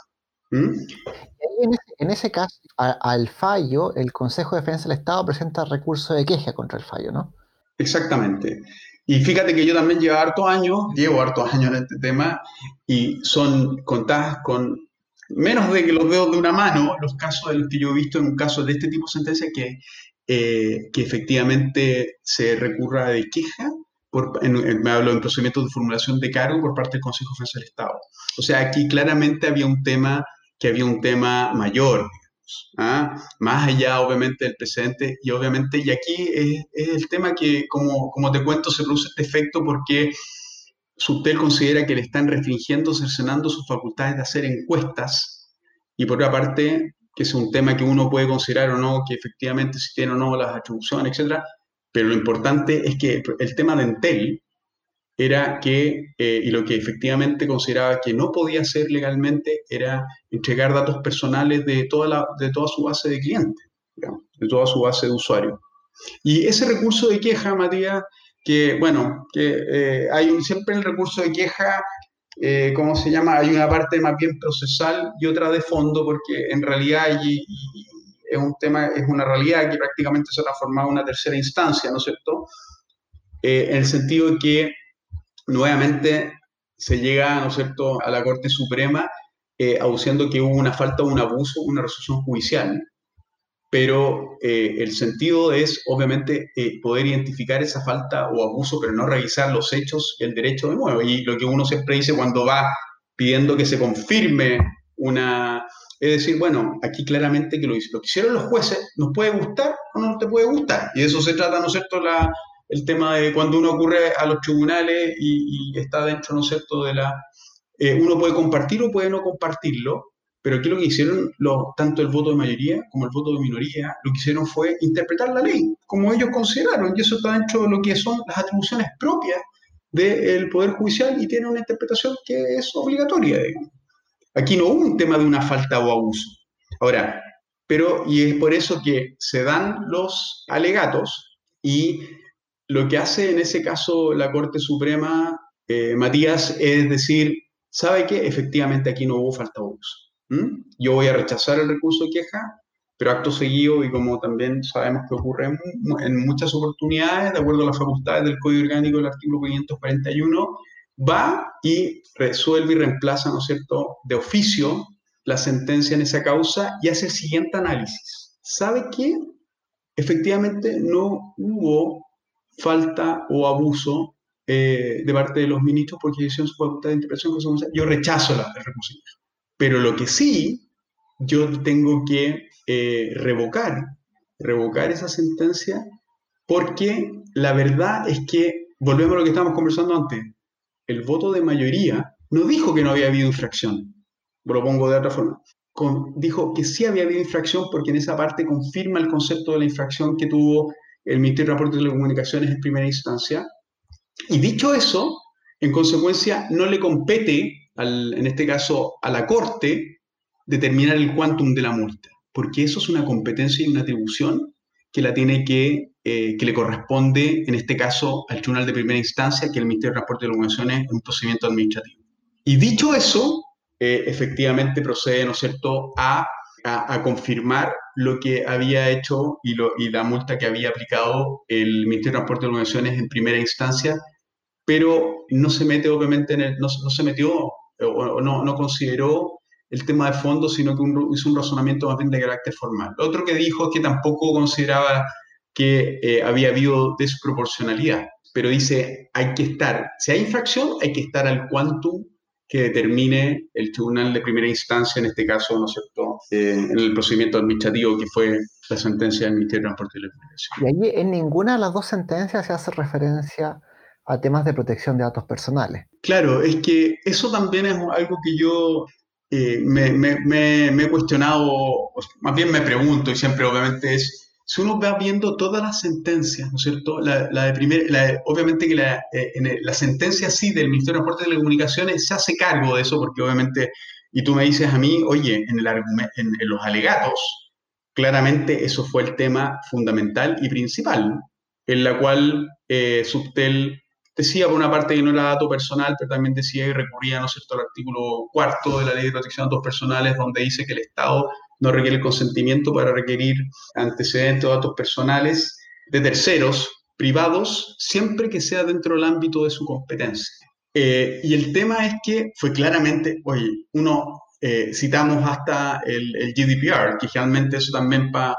¿Mm? En, ese, en, ese, caso, a, al fallo, el Consejo de Defensa del Estado presenta recurso de queja contra el fallo, ¿no? Exactamente. Y fíjate que yo también llevo hartos años, llevo hartos años en este tema, y son contadas con menos de que los dedos de una mano los casos de los que yo he visto en un caso de este tipo de sentencia que, eh, que efectivamente se recurra de queja por, en, en, me hablo en procedimientos de formulación de cargo por parte del Consejo de Defensa del Estado. O sea, aquí claramente había un tema que había un tema mayor, ¿ah? más allá obviamente del precedente y obviamente, y aquí es, es, el tema que, como, como te cuento, se produce este efecto porque Subtel considera que le están restringiendo, cercenando sus facultades de hacer encuestas y por otra parte, que es un tema que uno puede considerar o no, que efectivamente si tiene o no las atribuciones, etcétera, pero lo importante es que el tema de Entel era que, eh, y lo que efectivamente consideraba que no podía hacer legalmente, era entregar datos personales de toda, la, de toda su base de clientes, de toda su base de usuarios. Y ese recurso de queja, Matías, que, bueno, que eh, hay un, siempre el recurso de queja, eh, ¿cómo se llama? Hay una parte más bien procesal y otra de fondo, porque en realidad es un tema, es una realidad que prácticamente se ha transformado en una tercera instancia, ¿no es cierto? Eh, en el sentido de que nuevamente se llega, ¿no es cierto?, a la Corte Suprema eh, que hubo una falta un abuso, una resolución judicial, pero eh, el sentido es, obviamente, eh, poder identificar esa falta o abuso, pero no revisar los hechos y el derecho de nuevo. Y lo que uno siempre dice cuando va pidiendo que se confirme una, es decir, bueno, aquí claramente que lo, que hicieron los jueces nos puede gustar o no te puede gustar. Y de eso se trata, ¿no es cierto?, el tema de cuando uno ocurre a los tribunales y, y está dentro, ¿no es cierto?, de la... Eh, uno puede compartir o puede no compartirlo, pero aquí lo que hicieron, tanto el voto de mayoría como el voto de minoría, lo que hicieron fue interpretar la ley como ellos consideraron, y eso está dentro de lo que son las atribuciones propias del Poder Judicial y tiene una interpretación que es obligatoria. Aquí no hubo un tema de una falta o abuso. Ahora, pero, y es por eso que se dan los alegatos y lo que hace en ese caso la Corte Suprema, eh, Matías, es decir, ¿sabe que efectivamente aquí no hubo falta o abuso? ¿Mm? Yo voy a rechazar el recurso de queja, pero acto seguido, y como también sabemos que ocurre en, muchas oportunidades, de acuerdo a las facultades del Código Orgánico del artículo 541, va y resuelve y reemplaza, ¿no es cierto?, de oficio la sentencia en esa causa y hace el siguiente análisis. ¿Sabe que efectivamente no hubo falta o abuso eh, de parte de los ministros porque hicieron su facultad de interpretación? Yo rechazo la, el recurso. Pero lo que sí, yo tengo que eh, revocar, revocar esa sentencia porque la verdad es que, volvemos a lo que estábamos conversando antes, el voto de mayoría no dijo que no había habido infracción, lo pongo de otra forma, dijo que sí había habido infracción porque en esa parte confirma el concepto de la infracción que tuvo el Ministerio de Transporte y Telecomunicaciones en primera instancia. Y dicho eso, en consecuencia, no le compete, al, en este caso, a la Corte determinar el quantum de la multa, porque eso es una competencia y una atribución que la tiene que eh, que le corresponde, en este caso, al Tribunal de Primera Instancia, que el Ministerio de Transporte y Comunicaciones en un procedimiento administrativo. Y dicho eso, eh, efectivamente procede, ¿no es cierto?, a, a, confirmar lo que había hecho y, lo, y, la multa que había aplicado el Ministerio de Transporte y Comunicaciones en primera instancia, pero no se mete obviamente en el, no, no se metió o no, no consideró el tema de fondo, sino que hizo un razonamiento más bien de carácter formal. Otro que dijo es que tampoco consideraba que eh, había habido desproporcionalidad, pero dice, hay que estar, si hay infracción, hay que estar al quantum que determine el tribunal de primera instancia, en este caso, ¿no es eh, en el procedimiento administrativo que fue la sentencia del Ministerio de Transporte y Comunicación. Y allí en ninguna de las dos sentencias se hace referencia a temas de protección de datos personales. Claro, es que eso también es algo que yo eh, me, me, he cuestionado, más bien me pregunto, y siempre obviamente es, si uno va viendo todas las sentencias, ¿no es cierto? La, de primer, obviamente que la, eh, en la sentencia sí del Ministerio de Transporte y Telecomunicaciones se hace cargo de eso, porque obviamente, y tú me dices a mí, oye, en, el en, en los alegatos, claramente eso fue el tema fundamental y principal, en la cual eh, Subtel decía por una parte que no era dato personal, pero también decía y recurría, ¿no es cierto?, al artículo cuarto de la Ley de Protección de Datos Personales, donde dice que el Estado no requiere el consentimiento para requerir antecedentes o datos personales de terceros privados, siempre que sea dentro del ámbito de su competencia. Eh, y el tema es que fue claramente, oye, uno eh, citamos hasta el, GDPR, que generalmente eso también para,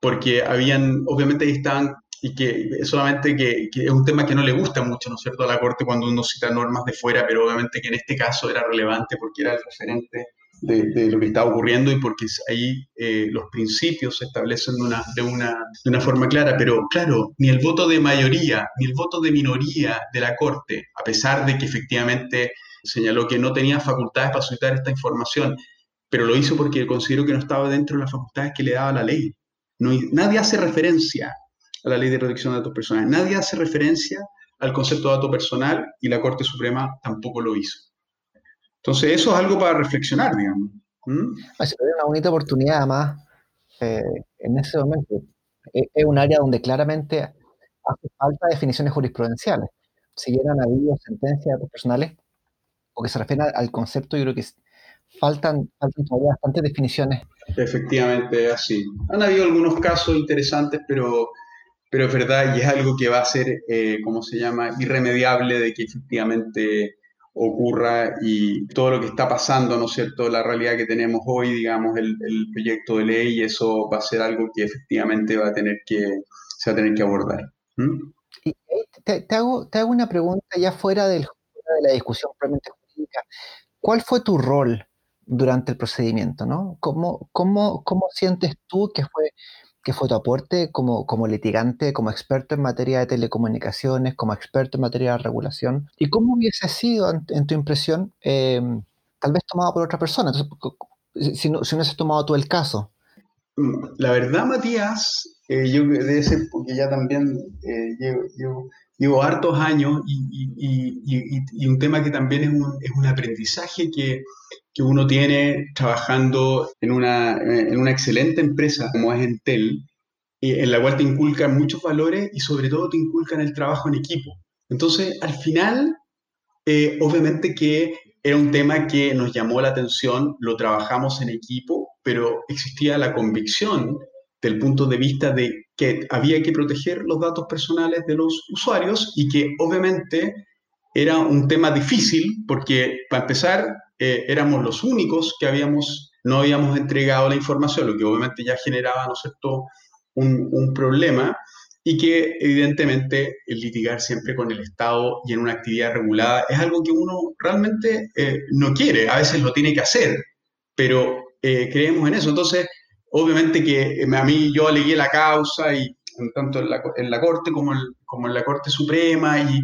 porque habían, obviamente ahí estaban y que solamente que, es un tema que no le gusta mucho, ¿no es cierto?, a la Corte cuando uno cita normas de fuera, pero obviamente que en este caso era relevante porque era el referente de, lo que estaba ocurriendo y porque ahí eh, los principios se establecen de una, de, una, de una forma clara, pero claro, ni el voto de mayoría, ni el voto de minoría de la Corte, a pesar de que efectivamente señaló que no tenía facultades para solicitar esta información, pero lo hizo porque consideró que no estaba dentro de las facultades que le daba la ley. No, nadie hace referencia a la ley de protección de datos personales. Nadie hace referencia al concepto de dato personal y la Corte Suprema tampoco lo hizo. Entonces, eso es algo para reflexionar, digamos. ¿Mm? Es una bonita oportunidad, además, eh, en ese momento. Es, un área donde claramente hace falta definiciones jurisprudenciales. Si hubieran habido sentencias de datos personales, o que se refieren al concepto, yo creo que faltan, faltan todavía bastantes definiciones. Efectivamente, así. Han habido algunos casos interesantes, pero pero es verdad y es algo que va a ser, eh, ¿cómo se llama?, irremediable de que efectivamente ocurra y todo lo que está pasando, ¿no es cierto?, la realidad que tenemos hoy, digamos, el, proyecto de ley, eso va a ser algo que efectivamente va a tener que, se va a tener que abordar. Y te, hago, te hago una pregunta ya fuera, del, de la discusión probablemente jurídica. ¿Cuál fue tu rol durante el procedimiento, no? ¿Cómo, cómo, cómo sientes tú que fue ¿Qué fue tu aporte como, como litigante, como experto en materia de telecomunicaciones, como experto en materia de regulación? ¿Y cómo hubiese sido, en, tu impresión, em, tal vez tomado por otra persona? Entonces, si no, si no has tomado tú el caso. Mm, la verdad, Matías, eh, yo de ese, porque ya también eh, llevo, llevo, hartos años y, y, y, un tema que también es un, es un aprendizaje que, que uno tiene trabajando en una, en una excelente empresa como es Entel, en la cual te inculcan muchos valores y sobre todo te inculcan el trabajo en equipo. Entonces, al final, eh, obviamente que era un tema que nos llamó la atención, lo trabajamos en equipo, pero existía la convicción del punto de vista de que había que proteger los datos personales de los usuarios y que obviamente era un tema difícil porque, para empezar, eh, éramos los únicos que habíamos, no habíamos entregado la información, lo que obviamente ya generaba, ¿no es cierto?, un, un problema y que evidentemente el litigar siempre con el Estado y en una actividad regulada es algo que uno realmente eh, no quiere, a veces lo tiene que hacer, pero eh, creemos en eso. Entonces, obviamente que a mí yo alegué la causa y tanto en la, en la Corte como, como en la Corte Suprema y,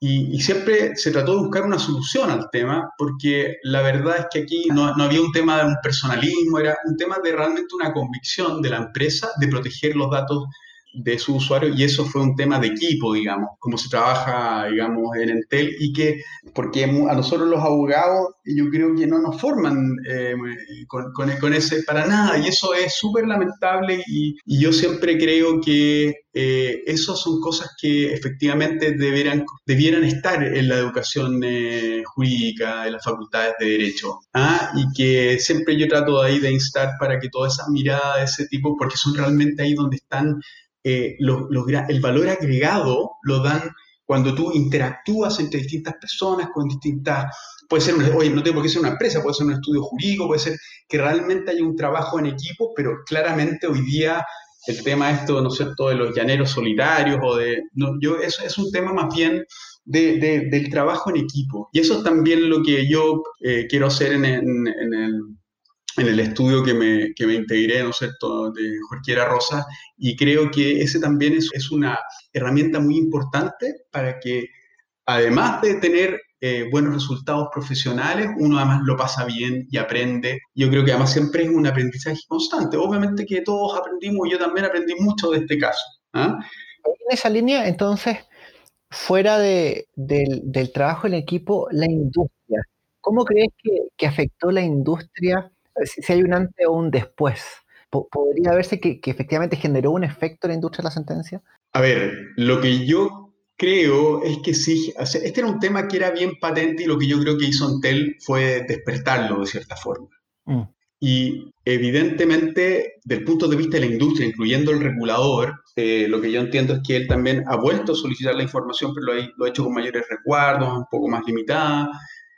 y, siempre se trató de buscar una solución al tema, porque la verdad es que aquí no, no, había un tema de un personalismo, era un tema de realmente una convicción de la empresa de proteger los datos de su usuario y eso fue un tema de equipo, digamos, cómo se trabaja, digamos, en Entel y que, porque a nosotros los abogados, yo creo que no nos forman eh, con, con, ese para nada y eso es súper lamentable y, yo siempre creo que eh, esas son cosas que efectivamente deberían, debieran estar en la educación eh, jurídica, en las facultades de Derecho. ¿ah? Y que siempre yo trato de ahí de instar para que toda esa mirada de ese tipo, porque son realmente ahí donde están eh, el valor agregado, lo dan cuando tú interactúas entre distintas personas, con distintas puede ser, oye, no tiene por qué ser una empresa, puede ser un estudio jurídico, puede ser que realmente haya un trabajo en equipo, pero claramente hoy día el tema esto, ¿no es cierto?, de los llaneros solitarios o de... yo, eso es un tema más bien de, del trabajo en equipo. Y eso es también lo que yo eh, quiero hacer en, en, el, en, el, estudio que me, que me integré, ¿no es cierto?, de Jorquera Rosa. Y creo que ese también es, es una herramienta muy importante para que, además de tener eh, buenos resultados profesionales, uno además lo pasa bien y aprende. Yo creo que además siempre es un aprendizaje constante. Obviamente que todos aprendimos, yo también aprendí mucho de este caso. ¿ah? En esa línea, entonces, fuera del, trabajo en equipo, la industria. ¿Cómo crees que, afectó la industria, si, hay un antes o un después? ¿Podría verse que, que efectivamente generó un efecto en la industria de la sentencia? A ver, lo que yo creo es que sí, este era un tema que era bien patente y lo que yo creo que hizo Entel fue despertarlo de cierta forma. Mm. Y evidentemente, del punto de vista de la industria, incluyendo el regulador, eh, lo que yo entiendo es que él también ha vuelto a solicitar la información, pero lo ha, lo ha hecho con mayores recuerdos, un poco más limitada.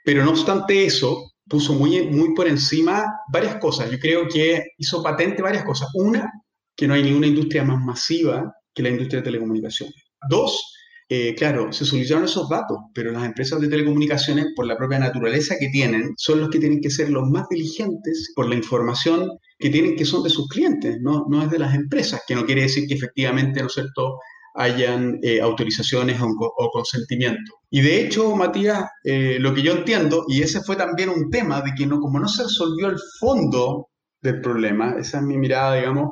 Pero no obstante eso, puso muy, muy por encima varias cosas. Yo creo que hizo patente varias cosas. Una, que no hay ninguna industria más masiva que la industria de telecomunicaciones. Dos, eh, claro, se solicitaron esos datos, pero las empresas de telecomunicaciones, por la propia naturaleza que tienen, son los que tienen que ser los más diligentes por la información que tienen que son de sus clientes, no, no es de las empresas, que no quiere decir que efectivamente, ¿no es cierto?, hayan eh, autorizaciones o, consentimiento. Y de hecho, Matías, eh, lo que yo entiendo, y ese fue también un tema de que no, como no se resolvió el fondo del problema, esa es mi mirada, digamos,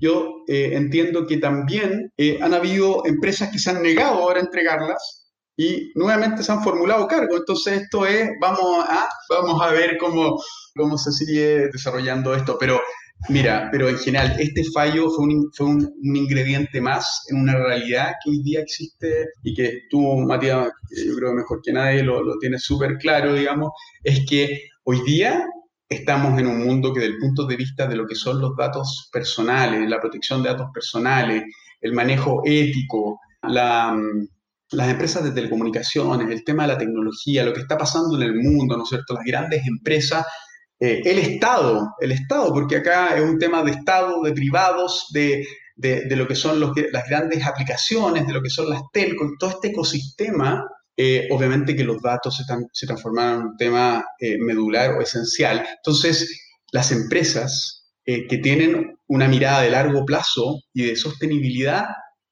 yo eh, entiendo que también eh, han habido empresas que se han negado ahora a entregarlas y nuevamente se han formulado cargo. Entonces esto es, vamos a, vamos a ver cómo, cómo se sigue desarrollando esto. Pero mira, pero en general este fallo fue un, fue un, ingrediente más en una realidad que hoy día existe y que tú, Matías, yo creo mejor que nadie lo, lo tienes súper claro, digamos, es que hoy día estamos en un mundo que desde el punto de vista de lo que son los datos personales, la protección de datos personales, el manejo ético, mm, las empresas de telecomunicaciones, el tema de la tecnología, lo que está pasando en el mundo, ¿no es cierto? Las grandes empresas, eh, el Estado, el Estado, porque acá es un tema de Estado, de privados, de, lo que son las grandes aplicaciones, de lo que son las telcos, todo este ecosistema eh, obviamente que los datos se, están, se transformaron en un tema eh, medular o esencial. Entonces, las empresas eh, que tienen una mirada de largo plazo y de sostenibilidad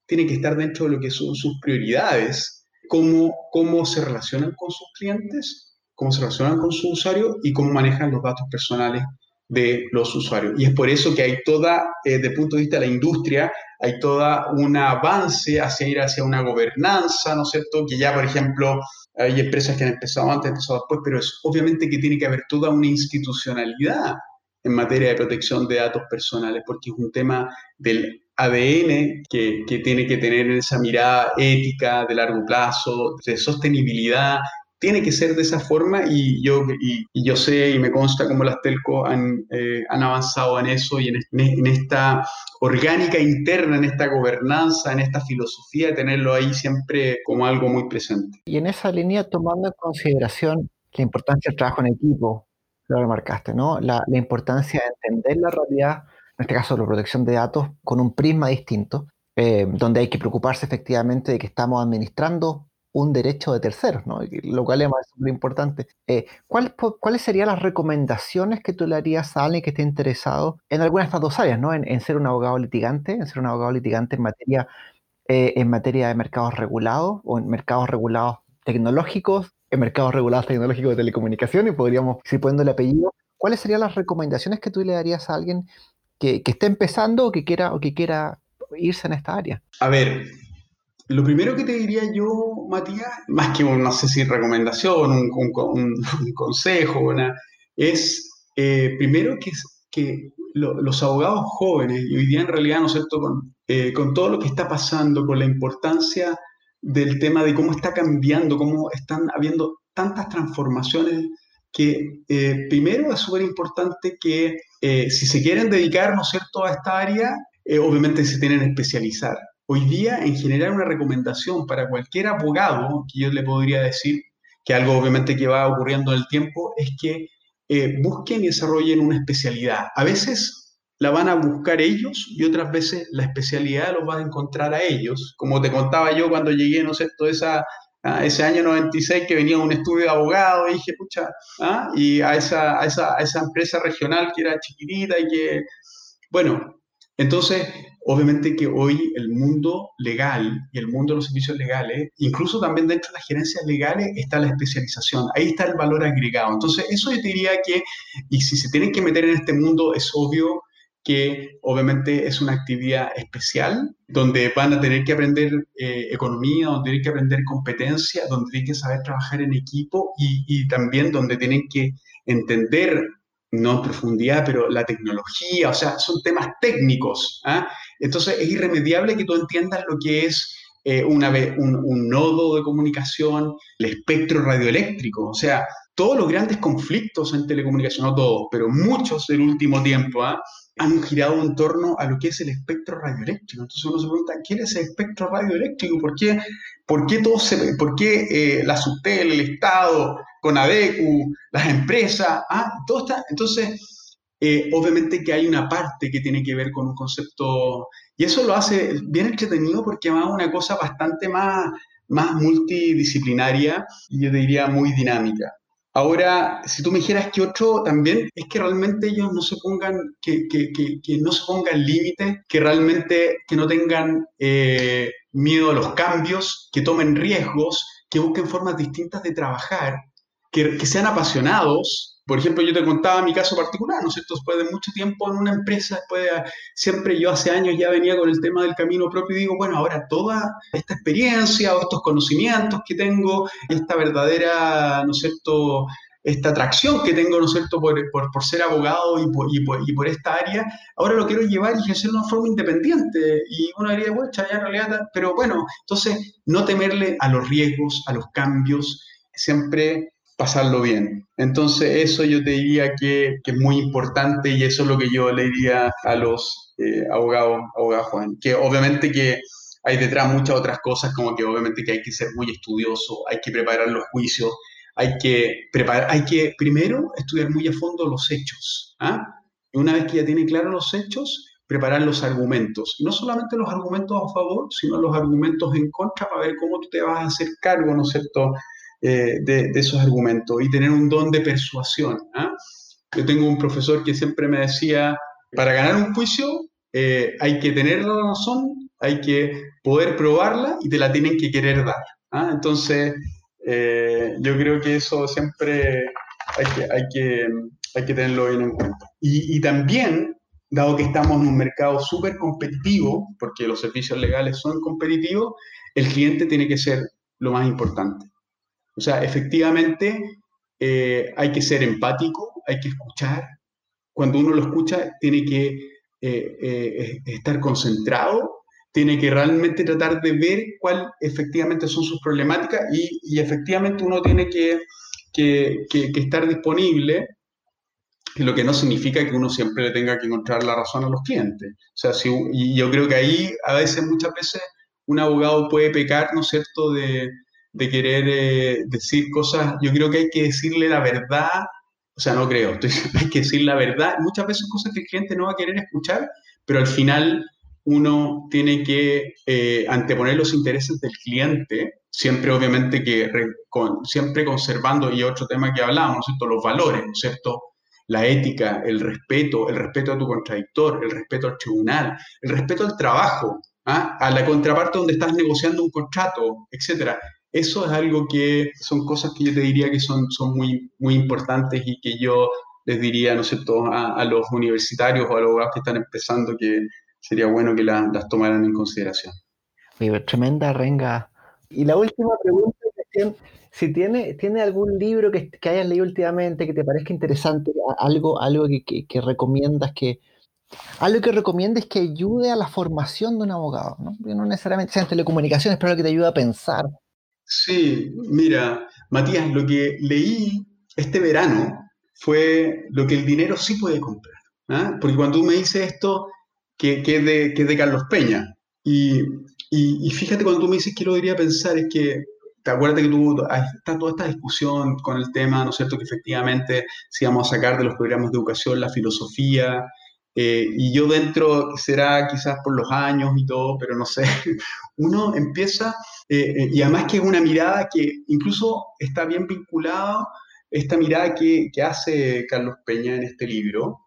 tienen que estar dentro de lo que son sus prioridades, cómo, cómo se relacionan con sus clientes, cómo se relacionan con sus usuarios y cómo manejan los datos personales de los usuarios. Y es por eso que hay toda, desde el punto de vista de la industria, hay toda un avance hacia ir hacia una gobernanza, ¿no es cierto? Que ya, por ejemplo, hay empresas que han empezado antes, han empezado después, pero es obviamente que tiene que haber toda una institucionalidad en materia de protección de datos personales, porque es un tema del ADN que, que tiene que tener esa mirada ética de largo plazo, de sostenibilidad, tiene que ser de esa forma y yo, y, yo sé y me consta cómo las telco han, eh, han avanzado en eso y en, en, esta orgánica interna, en esta gobernanza, en esta filosofía, tenerlo ahí siempre como algo muy presente. Y en esa línea, tomando en consideración la importancia del trabajo en equipo, lo remarcaste, ¿no? La, la importancia de entender la realidad, en este caso la protección de datos, con un prisma distinto, eh, donde hay que preocuparse efectivamente de que estamos administrando un derecho de terceros, ¿no? lo cual es muy importante. Eh, ¿Cuáles serían las recomendaciones que tú le harías a alguien que esté interesado en alguna de estas dos áreas, ¿no? En, ser un abogado litigante, en ser un abogado litigante en materia, eh, en materia de mercados regulados o en mercados regulados tecnológicos, en mercados regulados tecnológicos de telecomunicaciones, podríamos seguir poniendo el apellido. ¿Cuáles serían las recomendaciones que tú le darías a alguien que, que esté empezando o que quiera, o que quiera irse en esta área? A ver, lo primero que te diría yo, Matías, más que no sé si recomendación, *laughs* un, consejo, una, es eh, primero que, que los abogados jóvenes, y hoy día en realidad, ¿no es cierto?, con, eh, con todo lo que está pasando, con la importancia del tema de cómo está cambiando, cómo están habiendo tantas transformaciones, que eh, primero es súper importante que si se quieren dedicar, ¿no es cierto?, a esta área, obviamente se tienen que especializar. Hoy día, en general, una recomendación para cualquier abogado, que yo le podría decir, que algo obviamente que va ocurriendo en el tiempo, es que eh, busquen y desarrollen una especialidad. A veces la van a buscar ellos y otras veces la especialidad los van a encontrar a ellos. Como te contaba yo cuando llegué, no sé, todo esa, ese año 96 que venía un estudio de abogado y dije, pucha, ¿ah? y a esa, a esa, a esa empresa regional que era chiquitita y que, bueno, entonces, obviamente que hoy el mundo legal y el mundo de los servicios legales, incluso también dentro de las gerencias legales, está la especialización, ahí está el valor agregado. Entonces, eso yo diría que, y si se tienen que meter en este mundo, es obvio que obviamente es una actividad especial, donde van a tener que aprender eh, economía, donde tienen que aprender competencia, donde tienen que saber trabajar en equipo y, también donde tienen que entender no en profundidad, pero la tecnología, o sea, son temas técnicos. ¿ah? Entonces es irremediable que tú entiendas lo que es eh, una, un, nodo de comunicación, el espectro radioeléctrico, o sea, todos los grandes conflictos en telecomunicación, no todos, pero muchos del último tiempo, ¿ah? han girado en torno a lo que es el espectro radioeléctrico. Entonces uno se pregunta, ¿qué es el espectro radioeléctrico? ¿Por qué, por qué, todo se, por qué eh, la SUTEL, el Estado, con ADECU, las empresas, ah, todo está. Entonces, eh, obviamente que hay una parte que tiene que ver con un concepto, y eso lo hace bien entretenido porque va a una cosa bastante más, más multidisciplinaria y yo diría muy dinámica. Ahora, si tú me dijeras que otro también, es que realmente ellos no se pongan, que, que, que, no se pongan límites, que realmente que no tengan eh, miedo a los cambios, que tomen riesgos, que busquen formas distintas de trabajar que, sean apasionados. Por ejemplo, yo te contaba mi caso particular, ¿no es cierto? Después de mucho tiempo en una empresa, después de, siempre yo hace años ya venía con el tema del camino propio y digo, bueno, ahora toda esta experiencia o estos conocimientos que tengo, esta verdadera, ¿no es cierto?, esta atracción que tengo, ¿no es cierto?, por, por, por ser abogado y por, y y, por, esta área, ahora lo quiero llevar y hacerlo de una forma independiente. Y uno diría, bueno, ya en realidad, pero bueno, entonces no temerle a los riesgos, a los cambios, siempre pasarlo bien. Entonces eso yo te diría que, es muy importante y eso es lo que yo le diría a los eh, abogados, abogados jóvenes, que obviamente que hay detrás muchas otras cosas, como que obviamente que hay que ser muy estudioso, hay que preparar los juicios, hay que, preparar, hay que primero estudiar muy a fondo los hechos. ¿ah? Y una vez que ya tiene claros los hechos, preparar los argumentos. Y no solamente los argumentos a favor, sino los argumentos en contra para ver cómo tú te vas a hacer cargo, ¿no es cierto?, eh, de, esos argumentos y tener un don de persuasión. ¿ah? Yo tengo un profesor que siempre me decía, para ganar un juicio eh, hay que tener la razón, hay que poder probarla y te la tienen que querer dar. ¿ah? Entonces, eh, yo creo que eso siempre hay que, hay que, hay que tenerlo bien en cuenta. Y también, dado que estamos en un mercado súper competitivo, porque los servicios legales son competitivos, el cliente tiene que ser lo más importante. O sea, efectivamente eh, hay que ser empático, hay que escuchar. Cuando uno lo escucha, tiene que eh, eh, estar concentrado, tiene que realmente tratar de ver cuál efectivamente son sus problemáticas y, efectivamente uno tiene que, estar disponible, lo que no significa que uno siempre le tenga que encontrar la razón a los clientes. O sea, si, y yo creo que ahí a veces, muchas veces, un abogado puede pecar, ¿no es cierto?, de, de querer eh, decir cosas, yo creo que hay que decirle la verdad, o sea, no creo, hay que decir la verdad, muchas veces cosas que el cliente no va a querer escuchar, pero al final uno tiene que eh, anteponer los intereses del cliente, siempre obviamente que siempre conservando, y otro tema que hablamos, ¿no los valores, ¿no es cierto? La ética, el respeto, el respeto a tu contradictor, el respeto al tribunal, el respeto al trabajo, ¿ah? a la contraparte donde estás negociando un contrato, etcétera. Eso es algo que son cosas que yo te diría que son, son muy, muy importantes y que yo les diría, ¿no sé, a, a los universitarios o a los abogados que están empezando que sería bueno que las tomaran en consideración. tremenda renga. Y la última pregunta, si tiene, tiene algún libro que, hayas leído últimamente que te parezca interesante, algo, algo que, recomiendas que, algo que recomiendes que ayude a la formación de un abogado, ¿no? no necesariamente sea en telecomunicaciones, pero algo que te ayude a pensar. Sí, mira, Matías, lo que leí este verano fue lo que el dinero sí puede comprar. ¿ah? Porque cuando tú me dices esto, que, que, es de, que de Carlos Peña, y, y, fíjate cuando tú me dices que lo debería pensar, es que te acuerdas que tuvo, está toda esta discusión con el tema, ¿no es cierto?, que efectivamente si vamos a sacar de los programas de educación la filosofía, eh, y yo dentro, será quizás por los años y todo, pero no sé, *laughs* uno empieza, eh, eh, y además que es una mirada que incluso está bien vinculada, esta mirada que, que, hace Carlos Peña en este libro,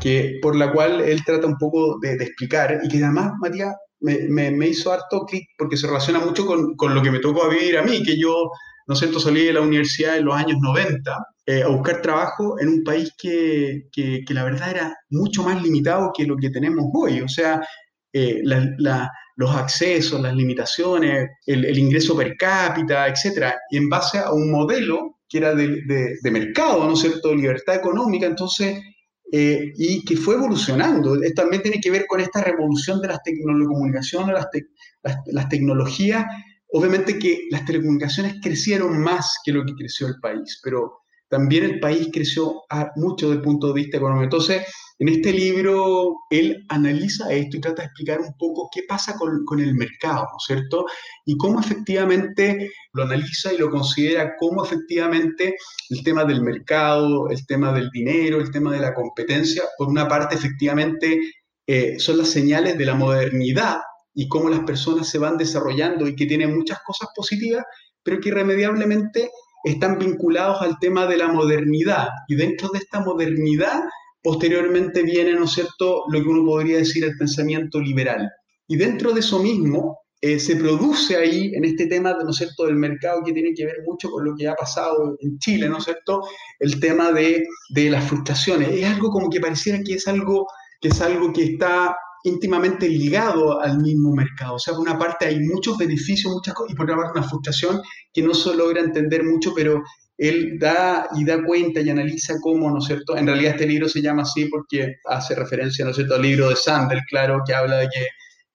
que, por la cual él trata un poco de, de explicar, y que además, Matías, me, me, hizo harto clic porque se relaciona mucho con, con, lo que me tocó vivir a mí, que yo, no sé, salí de la universidad en los años 90 eh, a buscar trabajo en un país que, que, que, la verdad era mucho más limitado que lo que tenemos hoy. O sea, eh, la, los accesos, las limitaciones, el, el, ingreso per cápita, etcétera, y en base a un modelo que era de, de, de mercado, ¿no es cierto?, libertad económica, entonces eh, y que fue evolucionando. También tiene que ver con esta revolución de las telecomunicaciones, las, las, tecnologías. Obviamente que las telecomunicaciones crecieron más que lo que creció el país, pero también el país creció mucho desde el punto de vista económico. Entonces, en este libro, él analiza esto y trata de explicar un poco qué pasa con, con, el mercado, ¿no es cierto? Y cómo efectivamente lo analiza y lo considera, cómo efectivamente el tema del mercado, el tema del dinero, el tema de la competencia, por una parte, efectivamente, eh, son las señales de la modernidad y cómo las personas se van desarrollando y que tienen muchas cosas positivas, pero que irremediablemente están vinculados al tema de la modernidad. Y dentro de esta modernidad Posteriormente viene, ¿no es cierto?, lo que uno podría decir el pensamiento liberal. Y dentro de eso mismo eh, se produce ahí, en este tema, ¿no es cierto?, del mercado que tiene que ver mucho con lo que ha pasado en Chile, ¿no es cierto?, el tema de, de las frustraciones. Es algo como que pareciera que es algo que, es algo que está íntimamente ligado al mismo mercado. O sea, por una parte hay muchos beneficios, muchas cosas, y por otra parte una frustración que no se logra entender mucho, pero él da y da cuenta y analiza cómo, ¿no es cierto? En realidad este libro se llama así porque hace referencia, ¿no es cierto?, al libro de Sandel, claro, que habla de que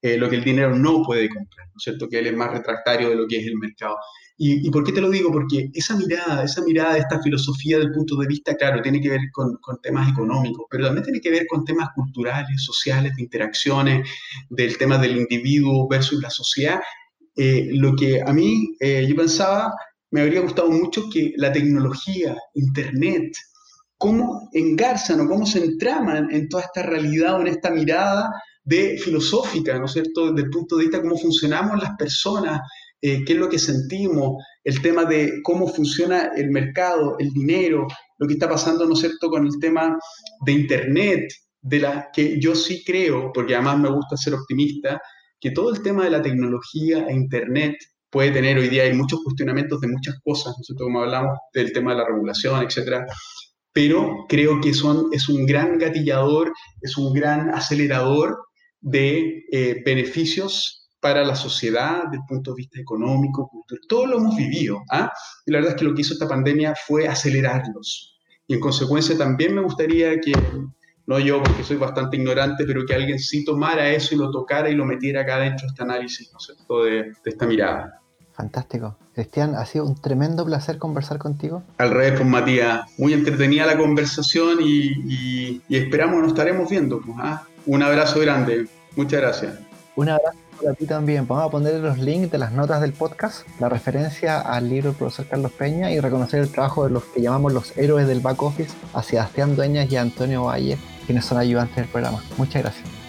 eh, lo que el dinero no puede comprar, ¿no es cierto?, que él es más retractario de lo que es el mercado. ¿Y, por qué te lo digo? Porque esa mirada, esa mirada esta filosofía del punto de vista, claro, tiene que ver con, con temas económicos, pero también tiene que ver con temas culturales, sociales, de interacciones, del tema del individuo versus la sociedad. Eh, lo que a mí, eh, yo pensaba me habría gustado mucho que la tecnología, Internet, cómo engarzan o cómo se entraman en toda esta realidad o en esta mirada de filosófica, ¿no es cierto?, desde el punto de vista de cómo funcionamos las personas, eh, qué es lo que sentimos, el tema de cómo funciona el mercado, el dinero, lo que está pasando, ¿no es cierto?, con el tema de Internet, de la que yo sí creo, porque además me gusta ser optimista, que todo el tema de la tecnología e Internet puede tener hoy día, hay muchos cuestionamientos de muchas cosas, ¿no como hablamos del tema de la regulación, etcétera, pero creo que son, es un gran gatillador, es un gran acelerador de eh, beneficios para la sociedad desde el punto de vista económico, cultural, todo lo hemos vivido. ¿ah? Y la verdad es que lo que hizo esta pandemia fue acelerarlos. Y en consecuencia también me gustaría que, no yo porque soy bastante ignorante, pero que alguien sí tomara eso y lo tocara y lo metiera acá dentro de este análisis, ¿no es cierto?, de, de esta mirada. Fantástico. Cristian, ha sido un tremendo placer conversar contigo. Al revés, pues Matías, muy entretenida la conversación y, esperamos nos estaremos viendo. Pues, ¿ah? Un abrazo grande. Muchas gracias. Un abrazo para ti también. Vamos a poner los links de las notas del podcast, la referencia al libro del profesor Carlos Peña y reconocer el trabajo de los que llamamos los héroes del back office, a Sebastián Dueñas y Antonio Valle, quienes son ayudantes del programa. Muchas gracias.